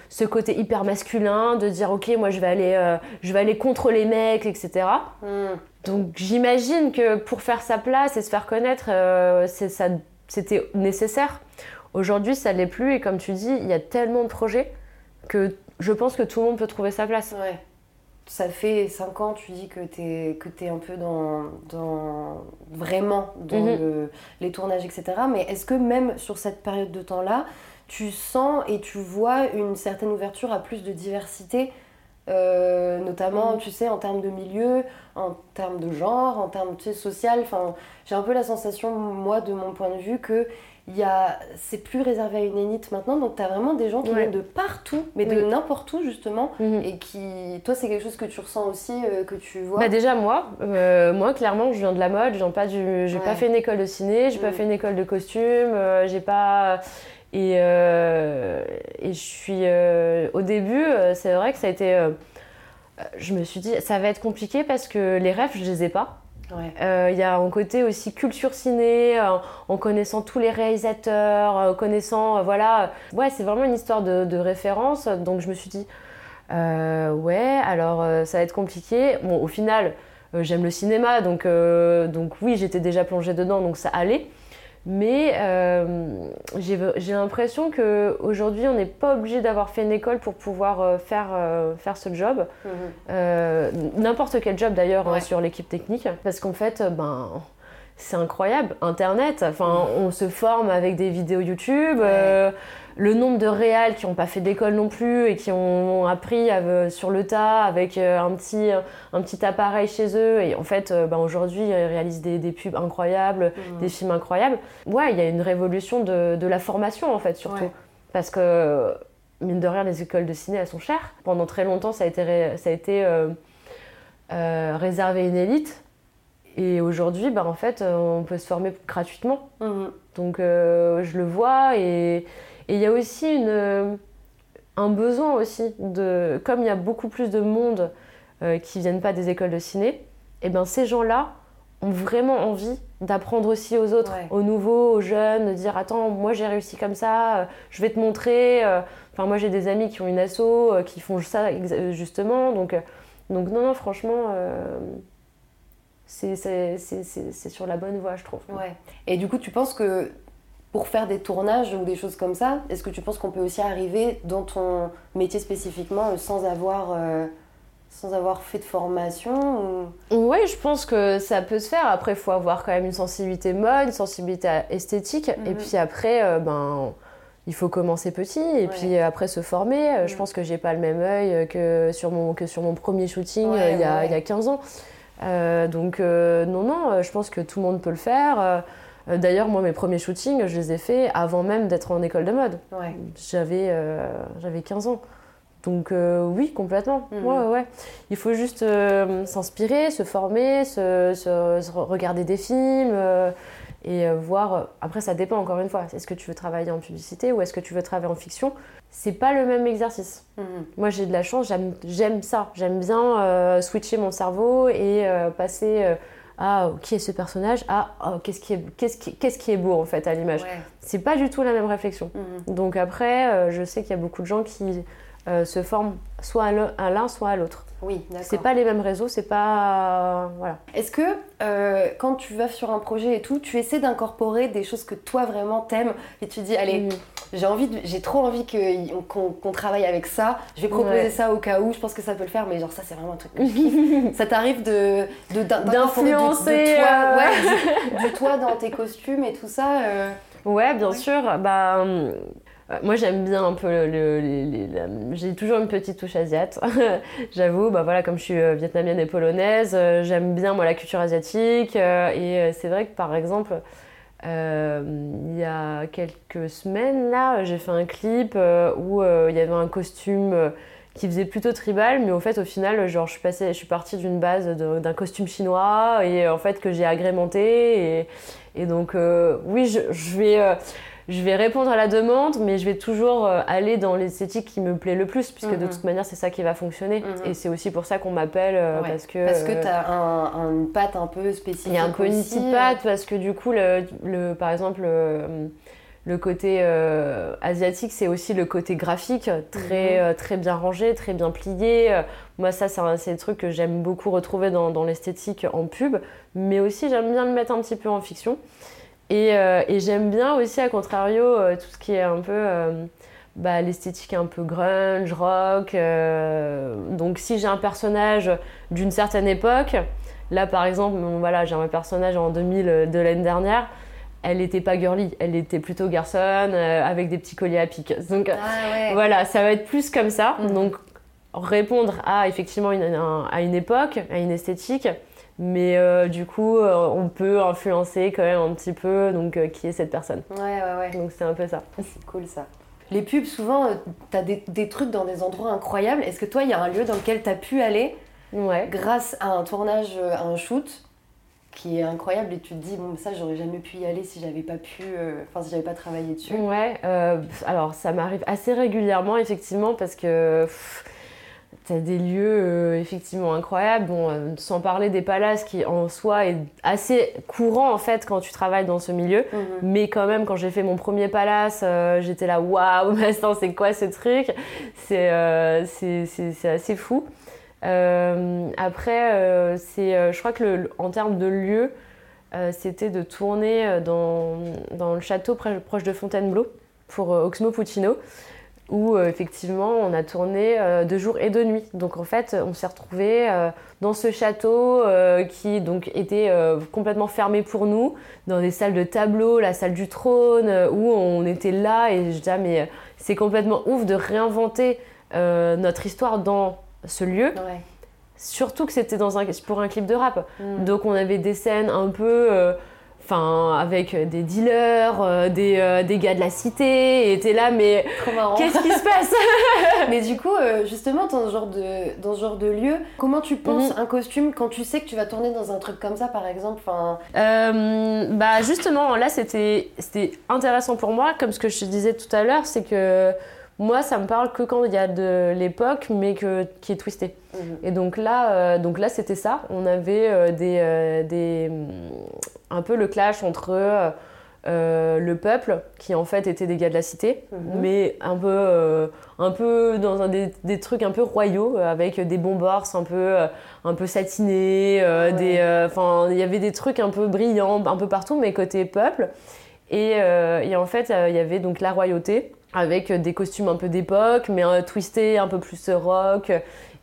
ce côté hyper masculin, de dire ok, moi je vais aller, je vais aller contre les mecs, etc.
Hmm.
Donc j'imagine que pour faire sa place et se faire connaître, c'est- ça- c'était nécessaire. Aujourd'hui, ça ne l'est plus et comme tu dis, il y a tellement de projets que je pense que tout le monde peut trouver sa place.
Ouais. Ça fait 5 ans, tu dis que t'es que es un peu dans, dans vraiment dans
Mhm.
le- les tournages, etc. Mais est-ce que même sur cette période de temps-là, tu sens et tu vois une certaine ouverture à plus de diversité, euh, notamment,
Mhm.
tu sais, en termes de milieu, en termes de genre, en termes tu sais, social? Enfin, j'ai un peu la sensation, moi, de mon point de vue, que. C'est plus réservé à une élite maintenant. Donc, tu as vraiment des gens qui
Ouais.
viennent de partout, mais de
Oui.
n'importe où, justement.
Mhm.
Et qui, toi, c'est quelque chose que tu ressens aussi, euh, que tu vois.
Bah déjà moi, euh, moi clairement je viens de la mode, pas du, j'ai
Ouais.
pas fait une école de ciné, j'ai pas
Mm.
fait une école de costume, euh, j'ai pas et et je suis au début c'est vrai que ça a été, je me suis dit ça va être compliqué parce que les rêves je les ai pas. Euh, Il y a un côté aussi culture ciné, euh, en connaissant tous les réalisateurs, euh, connaissant, euh, voilà. Ouais, c'est vraiment une histoire de, de référence. Donc je me suis dit, ouais, alors ça va être compliqué. Bon, au final, j'aime le cinéma, donc, donc oui, j'étais déjà plongée dedans, donc ça allait. Mais euh, j'ai l'impression qu'aujourd'hui, on n'est pas obligé d'avoir fait une école pour pouvoir euh, faire, euh, faire ce job.
Mhm.
Euh, N'importe quel job d'ailleurs hein, sur l'équipe technique. Parce qu'en fait, ben, c'est incroyable. Internet, enfin, on se forme avec des vidéos YouTube. Le nombre de réals qui n'ont pas fait d'école non plus et qui ont appris euh, sur le tas avec euh, un, petit, un petit appareil chez eux. Et en fait, euh, ben, aujourd'hui, ils réalisent des, des pubs incroyables,
Mhm.
des films incroyables. Ouais, il y a une révolution de, de la formation en fait, surtout.
Ouais.
Parce que, mine de rien, les écoles de ciné, elles sont chères. Pendant très longtemps, ça a été, ça a été euh, euh, réservé à une élite. Et aujourd'hui, bah, en fait, on peut se former gratuitement.
Mhm.
Donc, euh, je le vois. Et et il y a aussi une, euh, un besoin aussi, de, comme il y a beaucoup plus de monde euh, qui viennent pas des écoles de ciné, et ben ces gens-là ont vraiment envie d'apprendre aussi aux autres,
Ouais.
aux nouveaux, aux jeunes, de dire attends, moi j'ai réussi comme ça, euh, je vais te montrer. euh. Enfin, moi j'ai des amis qui ont une asso, euh, qui font ça justement. Donc, donc non, non, franchement, c'est sur la bonne voie, je trouve.
Ouais. Et du coup, tu penses que pour faire des tournages ou des choses comme ça, est-ce que tu penses qu'on peut aussi arriver dans ton métier spécifiquement euh, sans avoir, euh, sans avoir fait de formation ou...
Oui, je pense que ça peut se faire. Après, il faut avoir quand même une sensibilité mode, une sensibilité esthétique.
Mhm.
Et puis après, euh, ben, il faut commencer petit et
Ouais.
puis après se former. Je
Mhm.
pense que j'ai pas le même œil que sur mon, que sur mon premier shooting
Ouais,
il, y a,
ouais, ouais.
il y a 15 ans. Euh, donc, non, non, je pense que tout le monde peut le faire. Euh, euh, D'ailleurs, moi, mes premiers shootings, je les ai faits avant même d'être en école de mode.
Ouais.
J'avais euh, j'avais 15 ans. Donc euh, oui, complètement.
Mhm.
Ouais, ouais. Il faut juste euh, s'inspirer, se former, se, se- se regarder des films euh, et euh, voir. Après, ça dépend encore une fois. Est-ce que tu veux travailler en publicité ou est-ce que tu veux travailler en fiction? C'est pas le même exercice.
Mhm.
Moi, j'ai de la chance, j'aime- ça. J'aime bien euh, switcher mon cerveau et euh, passer euh, oh, qui est ce personnage à oh, qu'est-ce qui, est- qu'est-ce qui, qu'est-ce qui est beau en fait à l'image.
Ouais.
C'est pas du tout la même réflexion.
Mhm.
Donc après, euh, je sais qu'il y a beaucoup de gens qui se forment soit à l'un, soit à l'autre.
Oui, d'accord.
C'est pas les mêmes réseaux, c'est pas. voilà.
Est-ce que euh, quand tu vas sur un projet et tout, tu essaies d'incorporer des choses que toi vraiment t'aimes et tu dis, allez, mm. j'ai envie, j'ai trop envie qu'on travaille avec ça, je vais proposer ça au cas où, je pense que ça peut le faire, mais genre ça c'est vraiment un truc que je kiffe. ça t'arrive de.
d'influencer.
toi, euh, ouais, du, toi dans tes costumes et tout ça euh?
Ouais, bien sûr. Bah. Euh, moi j'aime bien un peu le, j'ai toujours une petite touche asiate. J'avoue bah voilà comme je suis euh, vietnamienne et polonaise euh, j'aime bien moi la culture asiatique et c'est vrai que par exemple il y a quelques semaines là j'ai fait un clip où il y avait un costume qui faisait plutôt tribal mais au fait au final genre je suis passée je suis partie d'une base d'un costume chinois et en fait que j'ai agrémenté et, et donc oui je vais je vais répondre à la demande, mais je vais toujours euh, aller dans l'esthétique qui me plaît le plus, puisque de mhm. toute manière, c'est ça qui va fonctionner. Mhm. Et c'est aussi pour ça qu'on m'appelle, euh, parce que...
Parce que tu as un, une patte un peu spécifique Il y
a un peu une petite patte, parce que du coup, le, le par exemple... Le, côté euh, asiatique, c'est aussi le côté graphique, très, mhm. très bien rangé, très bien plié. Moi, ça, c'est des trucs que j'aime beaucoup retrouver dans, dans l'esthétique en pub, mais aussi j'aime bien le mettre un petit peu en fiction. Euh, et, j'aime bien aussi, à contrario, euh, tout ce qui est un peu euh, bah, l'esthétique un peu grunge, rock. donc, si j'ai un personnage d'une certaine époque, là par exemple, voilà, j'ai un personnage en 2000 de l'année dernière. Elle n'était pas girly, elle était plutôt garçon avec des petits colliers à pic. Donc ah voilà, ça va être plus comme ça. Mhm. Donc répondre à effectivement à une époque, à une esthétique, mais euh, du coup, euh, on peut influencer quand même un petit peu donc euh, qui est cette personne.
Ouais, ouais, ouais.
Donc c'est un peu ça.
C'est cool ça. Les pubs, souvent, tu as des, des, trucs dans des endroits incroyables. Est-ce que toi, il y a un lieu dans lequel tu as pu aller
ouais.
grâce à un tournage, à un shoot qui est incroyable et tu te dis, bon, ça, j'aurais jamais pu y aller si j'avais pas pu, enfin, si j'avais pas travaillé dessus?
Ouais, alors ça m'arrive assez régulièrement, effectivement, parce que. T'as des lieux euh, effectivement incroyables, bon, euh, sans parler des palaces qui en soi est assez courant en fait quand tu travailles dans ce milieu. Mhm. Mais quand même, quand j'ai fait mon premier palace, euh, j'étais là, waouh, c'est quoi ce truc? C'est assez fou. après, c'est, je crois que le, en termes de lieu, c'était de tourner dans, dans le château proche de Fontainebleau pour Oxmo Puccino où euh, effectivement on a tourné euh, de jour et de nuit. Donc en fait on s'est retrouvé euh, dans ce château qui donc était complètement fermé pour nous, dans des salles de tableau, la salle du trône, où on était là et je disais ah, mais c'est complètement ouf de réinventer notre histoire dans ce lieu. Surtout que c'était dans un, pour un clip de rap. Mm. Donc on avait des scènes un peu Enfin, avec des dealers, euh, des, euh, des, gars de la cité, et t'es là, mais qu'est-ce qui se passe?
Mais du coup, euh, justement, dans ce, genre de, dans ce genre de lieu, comment tu penses mhm. un costume quand tu sais que tu vas tourner dans un truc comme ça, par exemple? Enfin...
Bah justement, là, c'était intéressant pour moi, comme ce que je te disais tout à l'heure, c'est que moi, ça me parle que quand il y a de l'époque, mais que, qui est twisté. Mhm. Et donc là, euh, donc là c'était ça. On avait euh, des, euh, des, un peu le clash entre le peuple, qui en fait était des gars de la cité, mhm. mais un peu, un peu dans un, des, des, trucs un peu royaux, avec des bombers un peu, un peu satinés. Enfin, il y avait des trucs un peu brillants un peu partout, mais côté peuple. Et, et en fait, il y avait donc la royauté avec des costumes un peu d'époque, mais un twisté un peu plus rock.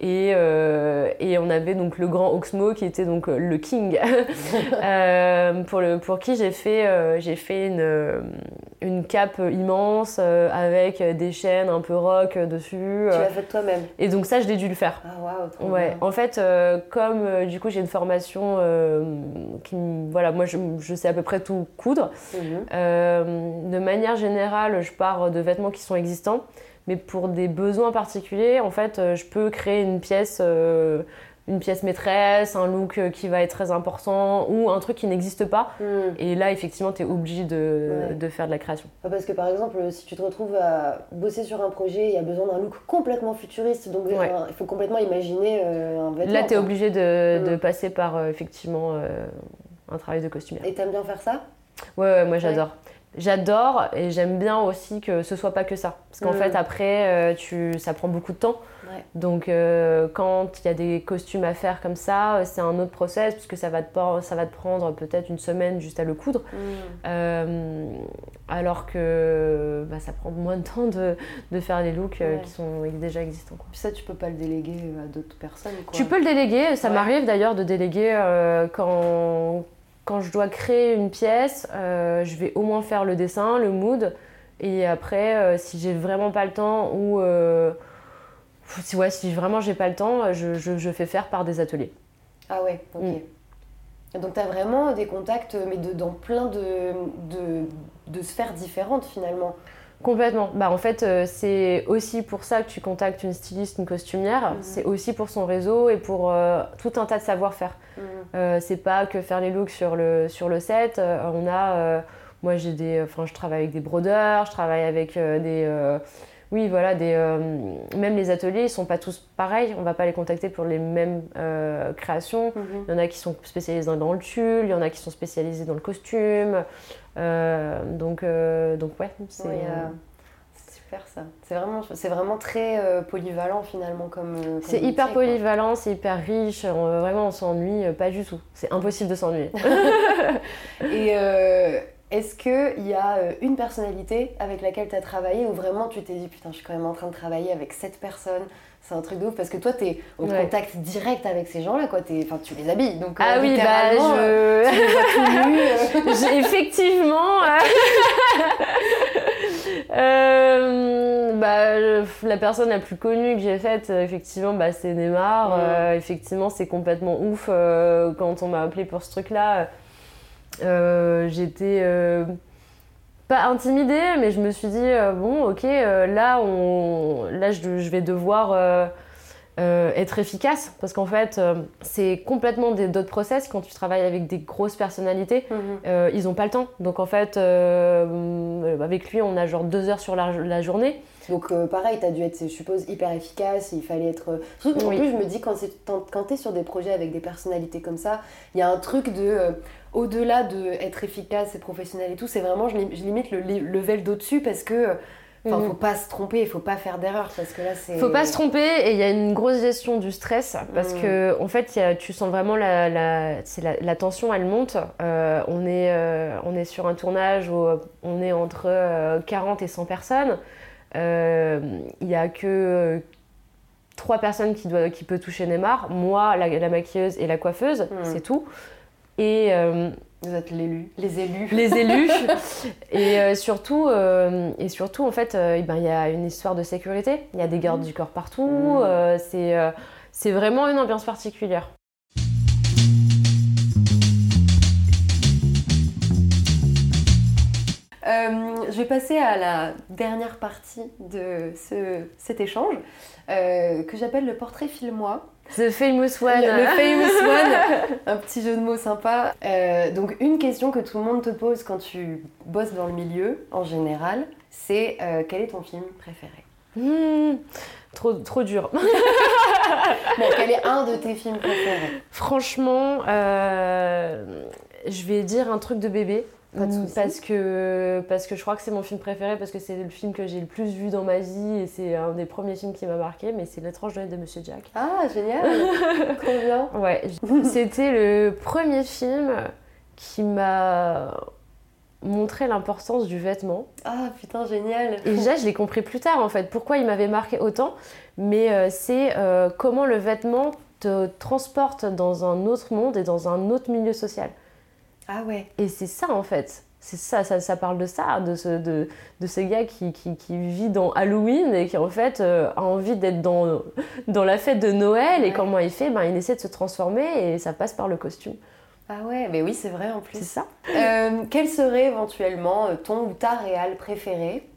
Et, euh, et, on avait donc le grand Oxmo qui était donc le king, euh, pour, le, pour qui j'ai fait, euh, j'ai fait une, une cape immense avec des chaînes un peu rock dessus.
Tu l'as fait toi-même
Et donc ça, je l'ai dû le faire.
Ah waouh,
Ouais, en fait, comme du coup j'ai une formation qui, voilà, moi je, je, sais à peu près tout coudre. Mhm. de manière générale, je pars de vêtements qui sont existants mais pour des besoins particuliers, en fait, euh, je peux créer une pièce, euh, une pièce maîtresse, un look euh, qui va être très important ou un truc qui n'existe pas. Hmm. Et là, effectivement, tu es obligé de, de, faire de la création.
Parce que par exemple, si tu te retrouves à bosser sur un projet, il y a besoin d'un look complètement futuriste, donc il faut complètement imaginer un vêtement.
Là, tu es obligé de, de, hmm. passer par effectivement un travail de costumière.
Et t'aimes bien faire ça?
Ouais, ouais, moi j'adore. J'adore et j'aime bien aussi que ce soit pas que ça. Parce qu'en
Mm.
fait, après, euh, tu, ça prend beaucoup de temps.
Ouais.
Donc, euh, quand il y a des costumes à faire comme ça, euh, c'est un autre process, puisque ça va te, ça va te prendre peut-être une semaine juste à le coudre. Euh, alors que bah, ça prend moins de temps de, de faire des looks
Ouais.
qui sont déjà existants. quoi.
Puis ça, tu peux pas le déléguer à d'autres personnes. Quoi.
Tu peux le déléguer, ça
Ouais.
m'arrive d'ailleurs de déléguer quand, quand je dois créer une pièce, euh, je vais au moins faire le dessin, le mood, et après, euh, si j'ai vraiment pas le temps ou euh, si, ouais, si vraiment j'ai pas le temps, je, je- je fais faire par des ateliers.
Ah ouais, ok.
Mm.
Donc t'as vraiment des contacts, mais de, dans plein de, de, de sphères différentes finalement.
Complètement. Bah, en fait, euh, c'est aussi pour ça que tu contactes une styliste, une costumière.
Mhm.
C'est aussi pour son réseau et pour euh, tout un tas de savoir-faire. Euh, c'est pas que faire les looks sur le, sur le set. Euh, on a, euh, moi j'ai des, enfin je travaille avec des brodeurs, je travaille avec euh, des, euh, oui voilà, des, euh, même les ateliers ils sont pas tous pareils. On va pas les contacter pour les mêmes euh, créations.
Mhm.
Il y en a qui sont spécialisés dans le tulle, il y en a qui sont spécialisés dans le costume. Euh, donc, donc ouais, c'est.
Super ça. C'est vraiment, c'est vraiment très polyvalent finalement comme.
C'est hyper
quoi.
polyvalent, c'est hyper riche, on- vraiment on s'ennuie pas du tout. C'est impossible de s'ennuyer.
Et est-ce qu'il y a euh, une personnalité avec laquelle tu as travaillé où vraiment tu t'es dit putain, je suis quand même en train de travailler avec cette personne? C'est un truc de ouf parce que toi, tu es en
Ouais.
contact direct avec ces gens-là, quoi. Enfin, tu les habilles. Donc,
Ah
euh,
oui, bah je.
tu les vois tout nus.
J'ai effectivement. euh, bah, la personne la plus connue que j'ai faite, euh, effectivement, bah, c'est Neymar. Euh, effectivement, c'est complètement ouf euh, quand on m'a appelé pour ce truc-là. Euh, J'étais euh, pas intimidée, mais je me suis dit euh, bon, ok, là, on, là, je, je vais devoir. euh, être efficace parce qu'en fait euh, c'est complètement des- d'autres process quand tu travailles avec des grosses personnalités
Mhm.
euh, ils ont pas le temps. Donc en fait, avec lui, on a genre deux heures sur la, la journée.
Donc euh, pareil, t'as dû être, je suppose, hyper efficace, il fallait être... Surtout qu'en
Oui.
plus, je me dis, quand, c'est- quand, quand t'es sur des projets avec des personnalités comme ça, il y a un truc de... euh, au-delà de être efficace et professionnel et tout, c'est vraiment, je, lim- je limite le level d'au-dessus parce que... Enfin,
Mhm.
faut pas se tromper, il faut pas faire d'erreur parce que là, c'est...
Faut pas se tromper et il y a une grosse gestion du stress parce
Mm.
que en fait, il y a- tu sens vraiment la, la, c'est la, la tension, elle monte. Euh, on, est, euh, on est sur un tournage où euh, on est entre euh, 40 et 100 personnes. Euh, Il y a que euh, trois personnes qui, doivent, qui peuvent toucher Neymar. Moi, la, la maquilleuse et la coiffeuse,
Mm.
c'est tout. Et euh,
Vous êtes l'élu, les élus.
les élus et euh, surtout euh, et surtout en fait euh, eh ben, il y a une histoire de sécurité il y a des gardes du corps partout euh, c'est euh, c'est vraiment une ambiance particulière
je vais passer à la dernière partie de ce, cet échange euh, que j'appelle le portrait filmois.
The Famous One
Le, le famous one, un petit jeu de mots sympa. Euh, donc une question que tout le monde te pose quand tu bosses dans le milieu, en général, c'est euh, quel est ton film préféré?
Hmm, trop trop dur
Bon, quel est un de tes films préférés?
Franchement euh, je vais dire un truc de bébé. Parce que parce que je crois que c'est mon film préféré parce que c'est le film que j'ai le plus vu dans ma vie et c'est un des premiers films qui m'a marqué mais c'est l'étrange Noël de Monsieur Jack
Ah, génial Trop bien
Ouais, c'était le premier film qui m'a montré l'importance du vêtement.
Ah, putain, génial
Et déjà, je l'ai compris plus tard en fait, pourquoi il m'avait marqué autant. Mais euh, c'est euh, comment le vêtement te transporte dans un autre monde et dans un autre milieu social.
Ah ouais
Et c'est ça en fait. C'est ça, ça, ça parle de ça, de ce, de, de ce gars qui, qui, qui vit dans Halloween et qui en fait euh, a envie d'être dans, dans la fête de Noël.
Ouais.
Et comment il fait ben, Il essaie de se transformer et ça passe par le costume.
Ah ouais, mais oui, c'est vrai en plus.
C'est ça.
Euh, quel serait éventuellement euh, ton ou ta réal préférée?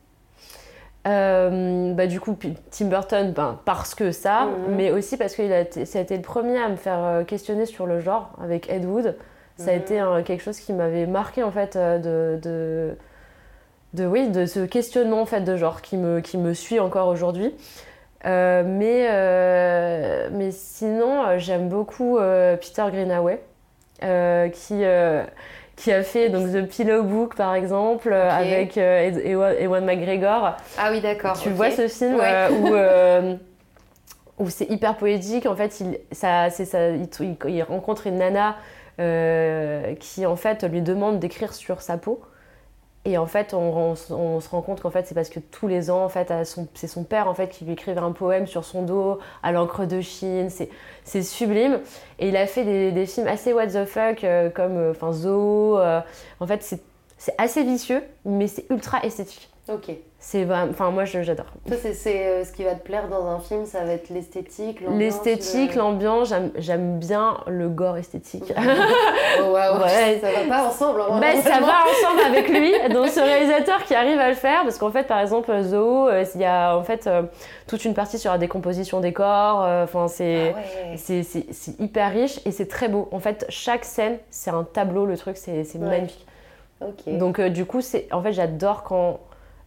Euh, bah, du coup, Tim Burton, ben, parce que ça,
Mhm.
mais aussi parce qu'il a été, ça a été le premier à me faire questionner sur le genre avec Ed Wood. Ça a été euh, quelque chose qui m'avait marqué en fait euh, de, de, de, oui, de ce questionnement en fait de genre qui me, qui me suit encore aujourd'hui. Euh, mais, euh, mais sinon, j'aime beaucoup euh, Peter Greenaway, qui, qui a fait donc The Pillow Book par exemple avec Ewan Ewan McGregor.
Ah oui, d'accord.
Tu vois ce film
Ouais.
où, où c'est hyper poétique. En fait, il, ça, ça, il, il- il rencontre une nana euh, qui en fait lui demande d'écrire sur sa peau. Et en fait, on, se rend compte qu'en fait, c'est parce que tous les ans, en fait, c'est son père en fait qui lui écrivait un poème sur son dos à l'encre de Chine. C'est, sublime. Et il a fait des, films assez what the fuck, euh, comme euh, enfin Zoo. en fait, c'est assez vicieux, mais c'est ultra esthétique.
Ok.
C'est enfin moi, j'adore.
Toi, c'est- euh, ce qui va te plaire dans un film, ça va être l'esthétique, l'ambiance.
L'esthétique,
le-
l'ambiance, j'aime, bien le gore esthétique.
Oh, waouh,
Ouais.
ça va pas ensemble. hein,
Ben, ça va ensemble avec lui, donc ce réalisateur qui arrive à le faire, parce qu'en fait, par exemple, Zoo, euh, il y a en fait euh, toute une partie sur la décomposition des corps. euh, Enfin, c'est,
Ah ouais.
c'est, c'est- hyper riche et c'est très beau. En fait, chaque scène, c'est un tableau. Le truc, c'est,
Ouais.
magnifique.
Ok.
Donc, euh, du coup, c'est, en fait, j'adore quand euh,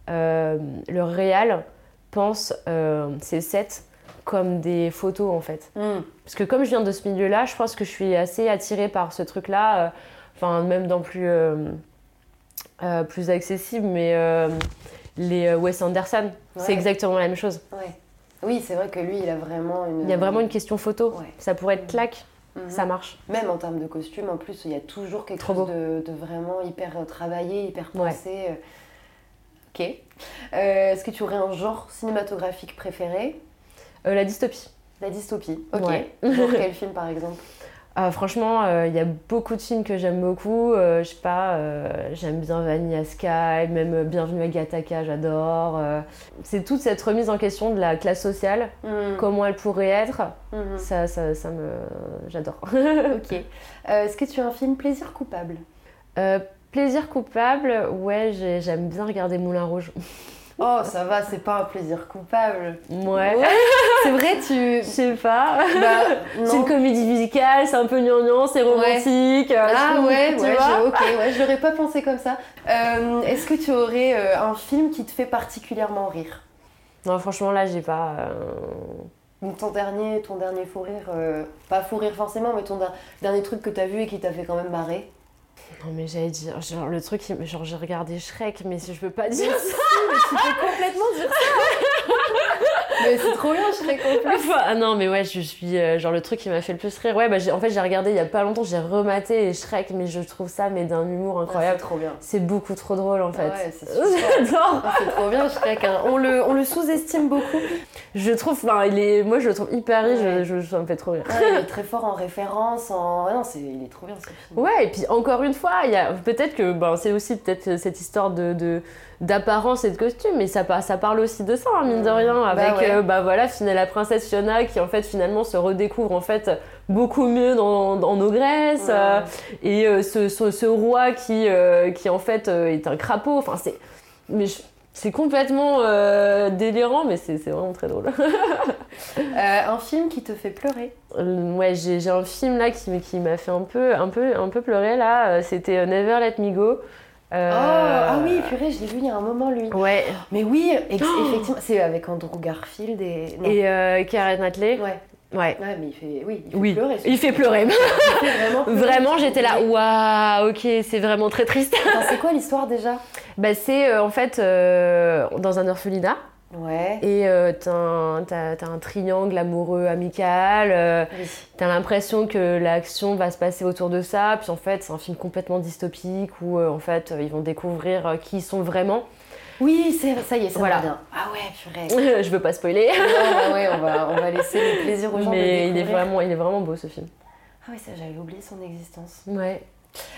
le réal pense euh, ses sets comme des photos, en fait.
Hmm.
Parce que comme je viens de ce milieu-là, je pense que je suis assez attirée par ce truc-là. euh, Enfin, même dans plus, euh, euh, plus accessible, mais euh, les euh, Wes Anderson, c'est exactement la même chose.
Ouais. Oui, c'est vrai que lui, il a vraiment une.
Il y a vraiment une question photo.
Ouais.
Ça pourrait être claque,
Mhm.
ça marche.
Même en termes de costume, en plus, il y a toujours quelque
Trop
chose de, de vraiment hyper euh, travaillé, hyper pensé. euh. Ok. Euh, Est-ce que tu aurais un genre cinématographique préféré?
Euh, la dystopie.
La dystopie. Ok.
Ouais.
Genre quel film par exemple?
Ah, franchement, euh, il y a beaucoup de films que j'aime beaucoup. Euh, je sais pas, euh, j'aime bien Vanilla Sky, même Bienvenue à Gattaca, j'adore. C'est toute cette remise en question de la classe sociale,
Hmm.
comment elle pourrait être.
Mhm.
Ça, ça, ça me. J'adore.
Ok. Est-ce que tu as un film plaisir coupable?
Plaisir coupable, ouais, j'ai- j'aime bien regarder Moulin Rouge.
Oh, ça va, c'est pas un plaisir coupable.
Ouais.
C'est vrai, tu.
Je sais pas.
Bah,
C'est une comédie musicale, c'est un peu gnangnan, c'est romantique. euh,
Ah ouais,
tu
ouais,
vois
ok, ouais, je l'aurais pas pensé comme ça. Euh, Est-ce que tu aurais euh, un film qui te fait particulièrement rire?
Non, franchement, là, j'ai pas. euh,
ton dernier, ton dernier fou rire, pas fou rire forcément, mais ton der- dernier truc que t'as vu et qui t'a fait quand même marrer?
Non, mais j'allais dire, genre, le truc, genre, j'ai regardé Shrek, mais si je peux pas dire ça.
tu peux complètement dire ça Mais c'est trop bien, je serais.
Enfin, ah non, mais ouais, je suis. euh, genre, le truc qui m'a fait le plus rire. Ouais, bah, en fait, j'ai regardé il y a pas longtemps, j'ai rematé Shrek, mais je trouve ça, mais d'un humour
C'est
incroyable.
trop bien.
C'est beaucoup trop drôle, en fait.
Ouais, c'est.
J'adore.
Ah, c'est trop bien, Shrek. hein. On le, on le sous-estime beaucoup.
Je trouve, enfin, il est, moi je le trouve hyper riche,
Ouais.
je, je- ça me fait trop rire.
Ouais, il est très fort en référence, en. Ah non, c'est, il est trop bien ce film.
Ouais, et puis encore une fois, il y a peut-être que ben, c'est aussi peut-être cette histoire de, de- d'apparence et de costume, mais ça, pa- ça parle aussi de ça, hein, mine de
Mmh.
rien,
Bah
avec
ouais.
euh, bah voilà, finalement, la princesse Fiona qui en fait finalement se redécouvre en fait beaucoup mieux dans, dans Ogresse,
Ouais.
euh, et euh, ce, ce- ce roi qui, euh, qui en fait est un crapaud, enfin c'est... Mais je- c'est complètement euh, délirant, mais c'est, vraiment très drôle.
Euh, un film qui te fait pleurer.
Euh, ouais, j'ai, j'ai un film là qui, qui m'a fait un peu, un, peu, un peu pleurer là. C'était Never Let Me Go. Euh,
Oh, ah oui, purée, je l'ai vu il y a un moment lui.
Ouais.
Mais oui, ex- effectivement, c'est avec Andrew Garfield et. non.
Et euh, Karen Knightley.
Ouais,
Ouais.
ouais, mais il fait, oui, il fait
Oui.
pleurer.
Il fait pleurer.
Il fait vraiment pleurer.
Vraiment, j'étais là. Waouh, ok, c'est vraiment très triste.
C'est quoi l'histoire déjà?
Bah, c'est euh, en fait dans un orphelinat.
Ouais.
Et euh, t'as, un, triangle amoureux amical. euh,
Oui.
T'as l'impression que l'action va se passer autour de ça, puis en fait c'est un film complètement dystopique où euh, en fait euh, ils vont découvrir qui ils sont vraiment.
Oui, ça y est, ça
Voilà.
va bien. Ah ouais, purée.
Je veux pas spoiler,
Non, bah ouais, on va, on va laisser le plaisir aux gens
mais il est vraiment, il est vraiment beau ce film.
Ah ouais, ça j'avais oublié son existence.
Ouais.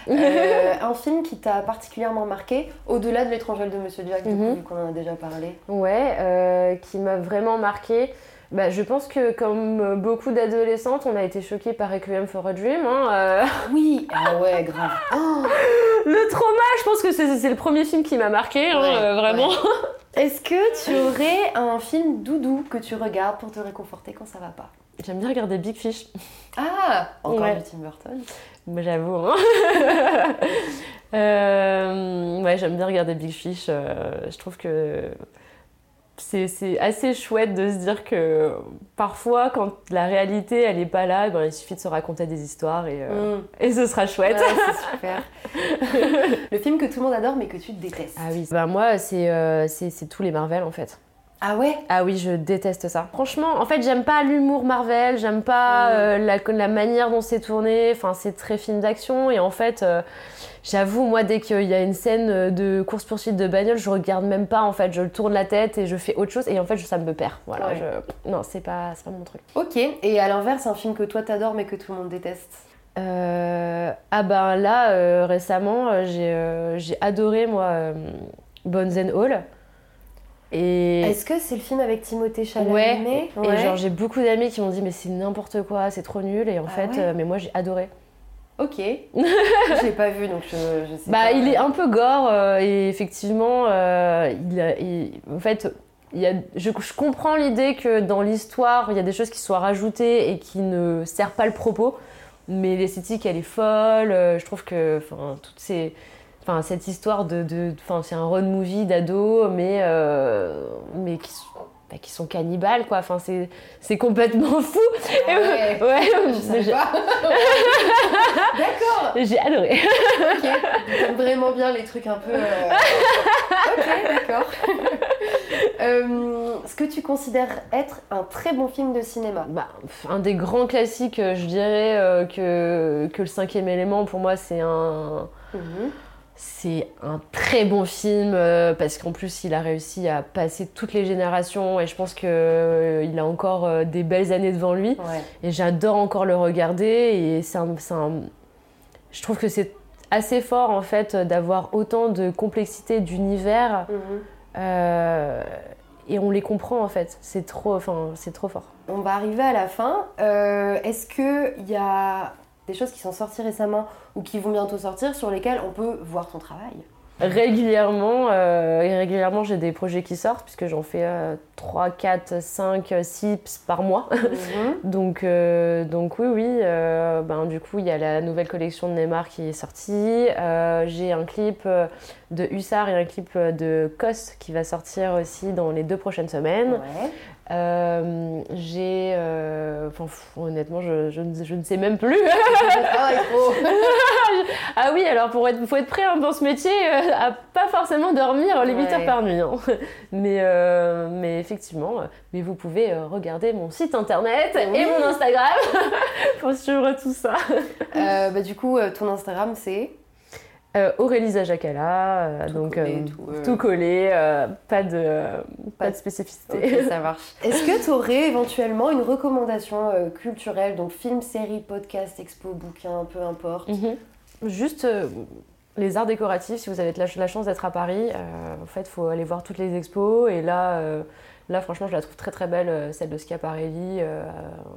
Euh, un film qui t'a particulièrement marqué, au-delà de l'étranger de Monsieur Jack, du coup,
Mhm.
vu qu'on en a déjà parlé.
Ouais, euh, qui m'a vraiment marqué. Bah, je pense que comme beaucoup d'adolescentes, on a été choqués par Requiem for a Dream. hein, euh.
Oui, ah ouais, grave. Oh,
Le trauma, je pense que c'est le premier film qui m'a marqué, hein,
Ouais,
euh, vraiment.
Est-ce que tu aurais un film doudou que tu regardes pour te réconforter quand ça va pas?
J'aime bien regarder Big Fish.
Ah Encore
Ouais.
du Tim Burton.
Moi, j'avoue. hein. Euh, ouais, j'aime bien regarder Big Fish. euh, je trouve que c'est assez chouette de se dire que parfois, quand la réalité elle est pas là, ben, il suffit de se raconter des histoires et, euh, mm. et ce sera chouette.
c'est super. le film que tout le monde adore mais que tu détestes.
Ah oui, ben, moi euh, c'est c'est tous les Marvel en fait.
Ah ouais?
Ah oui, je déteste ça. Franchement, en fait, j'aime pas l'humour Marvel, j'aime pas mm. euh, la, la, manière dont c'est tourné. Enfin, c'est très film d'action et en fait, J'avoue, moi, dès qu'il y a une scène euh, de course-poursuite de bagnole, je regarde même pas, en fait. Je tourne la tête et je fais autre chose. Et en fait, ça me perd. Voilà, Non, c'est pas, pas mon truc.
Ok. Et à l'inverse, un film que toi t'adores mais que tout le monde déteste?
Euh... Ah ben là, euh, récemment, euh, j'ai adoré, moi, Bones and Hall.
Et... Est-ce que c'est le film avec Timothée Chalamet
ouais. Et genre j'ai beaucoup d'amis qui m'ont dit mais c'est n'importe quoi, c'est trop nul et en ah fait mais moi j'ai adoré.
Ok. je l'ai pas vu donc je, je sais
bah, Il est un peu gore euh, et effectivement, euh, il, en fait, il y a, je, je, comprends l'idée que dans l'histoire, il y a des choses qui soient rajoutées et qui ne servent pas le propos. Mais l'esthétique, elle est folle. Euh, je trouve que toutes ces, enfin, cette histoire de. de c'est un road movie d'ado, mais, mais qui bah, qui sont cannibales quoi. Enfin c'est complètement fou.
Ah ouais, ouais. D'accord.
J'ai adoré.
Ok. J'aime vraiment bien les trucs un peu euh, ok d'accord. Euh, ce que tu considères être un très bon film de cinéma.
Bah, un des grands classiques je dirais euh, que, que le cinquième élément pour moi c'est un mhm. C'est un très bon film euh, parce qu'en plus il a réussi à passer toutes les générations et je pense qu'il euh, a encore euh, des belles années devant lui. Et j'adore encore le regarder et c'est je trouve que c'est assez fort en fait d'avoir autant de complexité d'univers mhm. et on les comprend en fait. C'est trop, enfin, c'est trop fort.
On va arriver à la fin. Est-ce qu'il y a des choses qui sont sorties récemment ou qui vont bientôt sortir sur lesquelles on peut voir ton travail
Régulièrement, euh, régulièrement j'ai des projets qui sortent puisque j'en fais 3, 4, 5, 6 par mois. Mhm. donc, euh, donc oui, oui. Euh, ben, du coup, il y a la nouvelle collection de Neymar qui est sortie. j'ai un clip de Hussard et un clip de Kos qui va sortir aussi dans les deux prochaines semaines. Euh, j'ai. Euh, honnêtement, je, je, ne, je, ne, sais même plus. ah oui, alors pour être, faut être prêt hein, dans ce métier euh, à pas forcément dormir les 8 heures par nuit. Hein. Mais, mais effectivement, mais vous pouvez regarder mon site internet et mon Instagram pour suivre tout ça.
bah, du coup, ton Instagram c'est
euh, Aurélie Zajakala, euh, donc euh, tout, collé, pas, de, pas, de spécificité.
ça marche. Est-ce que tu aurais éventuellement une recommandation culturelle, donc film, série, podcast, expo, bouquin, peu importe? Mhm.
Juste les arts décoratifs, si vous avez la, la chance d'être à Paris, en fait, il faut aller voir toutes les expos et là Là, franchement, je la trouve très très belle, euh, celle de Schiaparelli. Euh,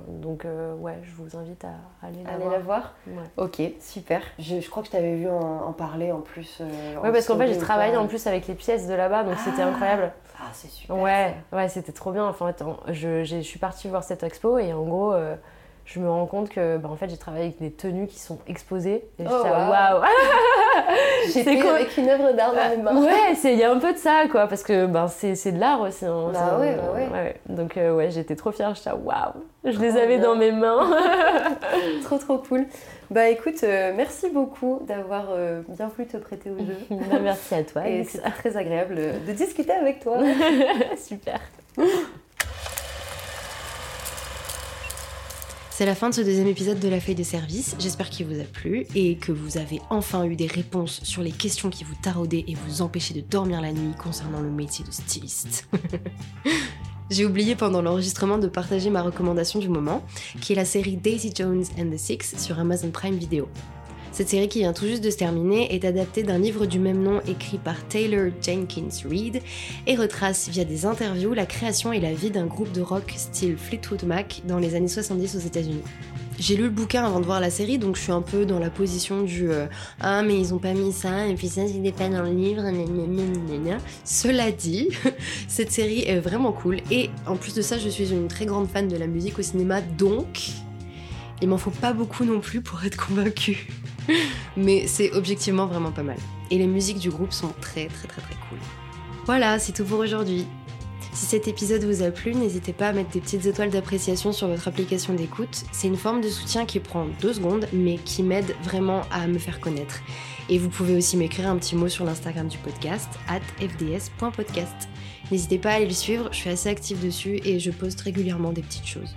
donc, euh, ouais, je vous invite à, aller la
aller voir. la voir Ok, super. Je, crois que je t'avais vu en, parler en plus.
ouais, parce qu'en fait, j'ai travaillé en plus avec les pièces de là-bas, donc c'était ah. incroyable.
Ah, c'est super.
Ouais, ouais c'était trop bien. Enfin, je, je, suis partie voir cette expo et en gros je me rends compte que bah, en fait j'ai travaillé avec des tenues qui sont exposées et
oh, waouh wow. J'étais quoi avec une œuvre d'art dans les mains.
Ouais, il y a un peu de ça quoi parce que ben c'est de l'art aussi. Hein,
bah, ouais, bah ouais.
ouais, Donc euh, ouais, j'étais trop fière, j'étais waouh, je les avais dans mes mains.
trop trop cool. Bah écoute, euh, merci beaucoup d'avoir euh, bien voulu te prêter au jeu.
Bah, merci à toi.
Et c'est très agréable de discuter avec toi.
Super.
C'est la fin de ce deuxième épisode de la feuille de service. J'espère qu'il vous a plu et que vous avez enfin eu des réponses sur les questions qui vous taraudaient et vous empêchaient de dormir la nuit concernant le métier de styliste. J'ai oublié pendant l'enregistrement de partager ma recommandation du moment, qui est la série Daisy Jones and the Six sur Amazon Prime Video. Cette série qui vient tout juste de se terminer est adaptée d'un livre du même nom écrit par Taylor Jenkins Reid et retrace via des interviews la création et la vie d'un groupe de rock style Fleetwood Mac dans les années 70 aux États-Unis. J'ai lu le bouquin avant de voir la série, donc je suis un peu dans la position du euh, Ah, mais ils ont pas mis ça, et puis ça, c'était pas dans le livre. Cela dit, cette série est vraiment cool, et en plus de ça, je suis une très grande fan de la musique au cinéma, donc il m'en faut pas beaucoup non plus pour être convaincue. Mais c'est objectivement vraiment pas mal. Et les musiques du groupe sont très très très très cool. Voilà, c'est tout pour aujourd'hui. Si cet épisode vous a plu, n'hésitez pas à mettre des petites étoiles d'appréciation sur votre application d'écoute. C'est une forme de soutien qui prend deux secondes, mais qui m'aide vraiment à me faire connaître. Et vous pouvez aussi m'écrire un petit mot sur l'Instagram du podcast, at fds.podcast. N'hésitez pas à aller le suivre, je suis assez active dessus et je poste régulièrement des petites choses.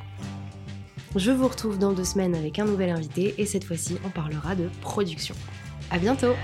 Je vous retrouve dans deux semaines avec un nouvel invité et cette fois-ci on parlera de production. A bientôt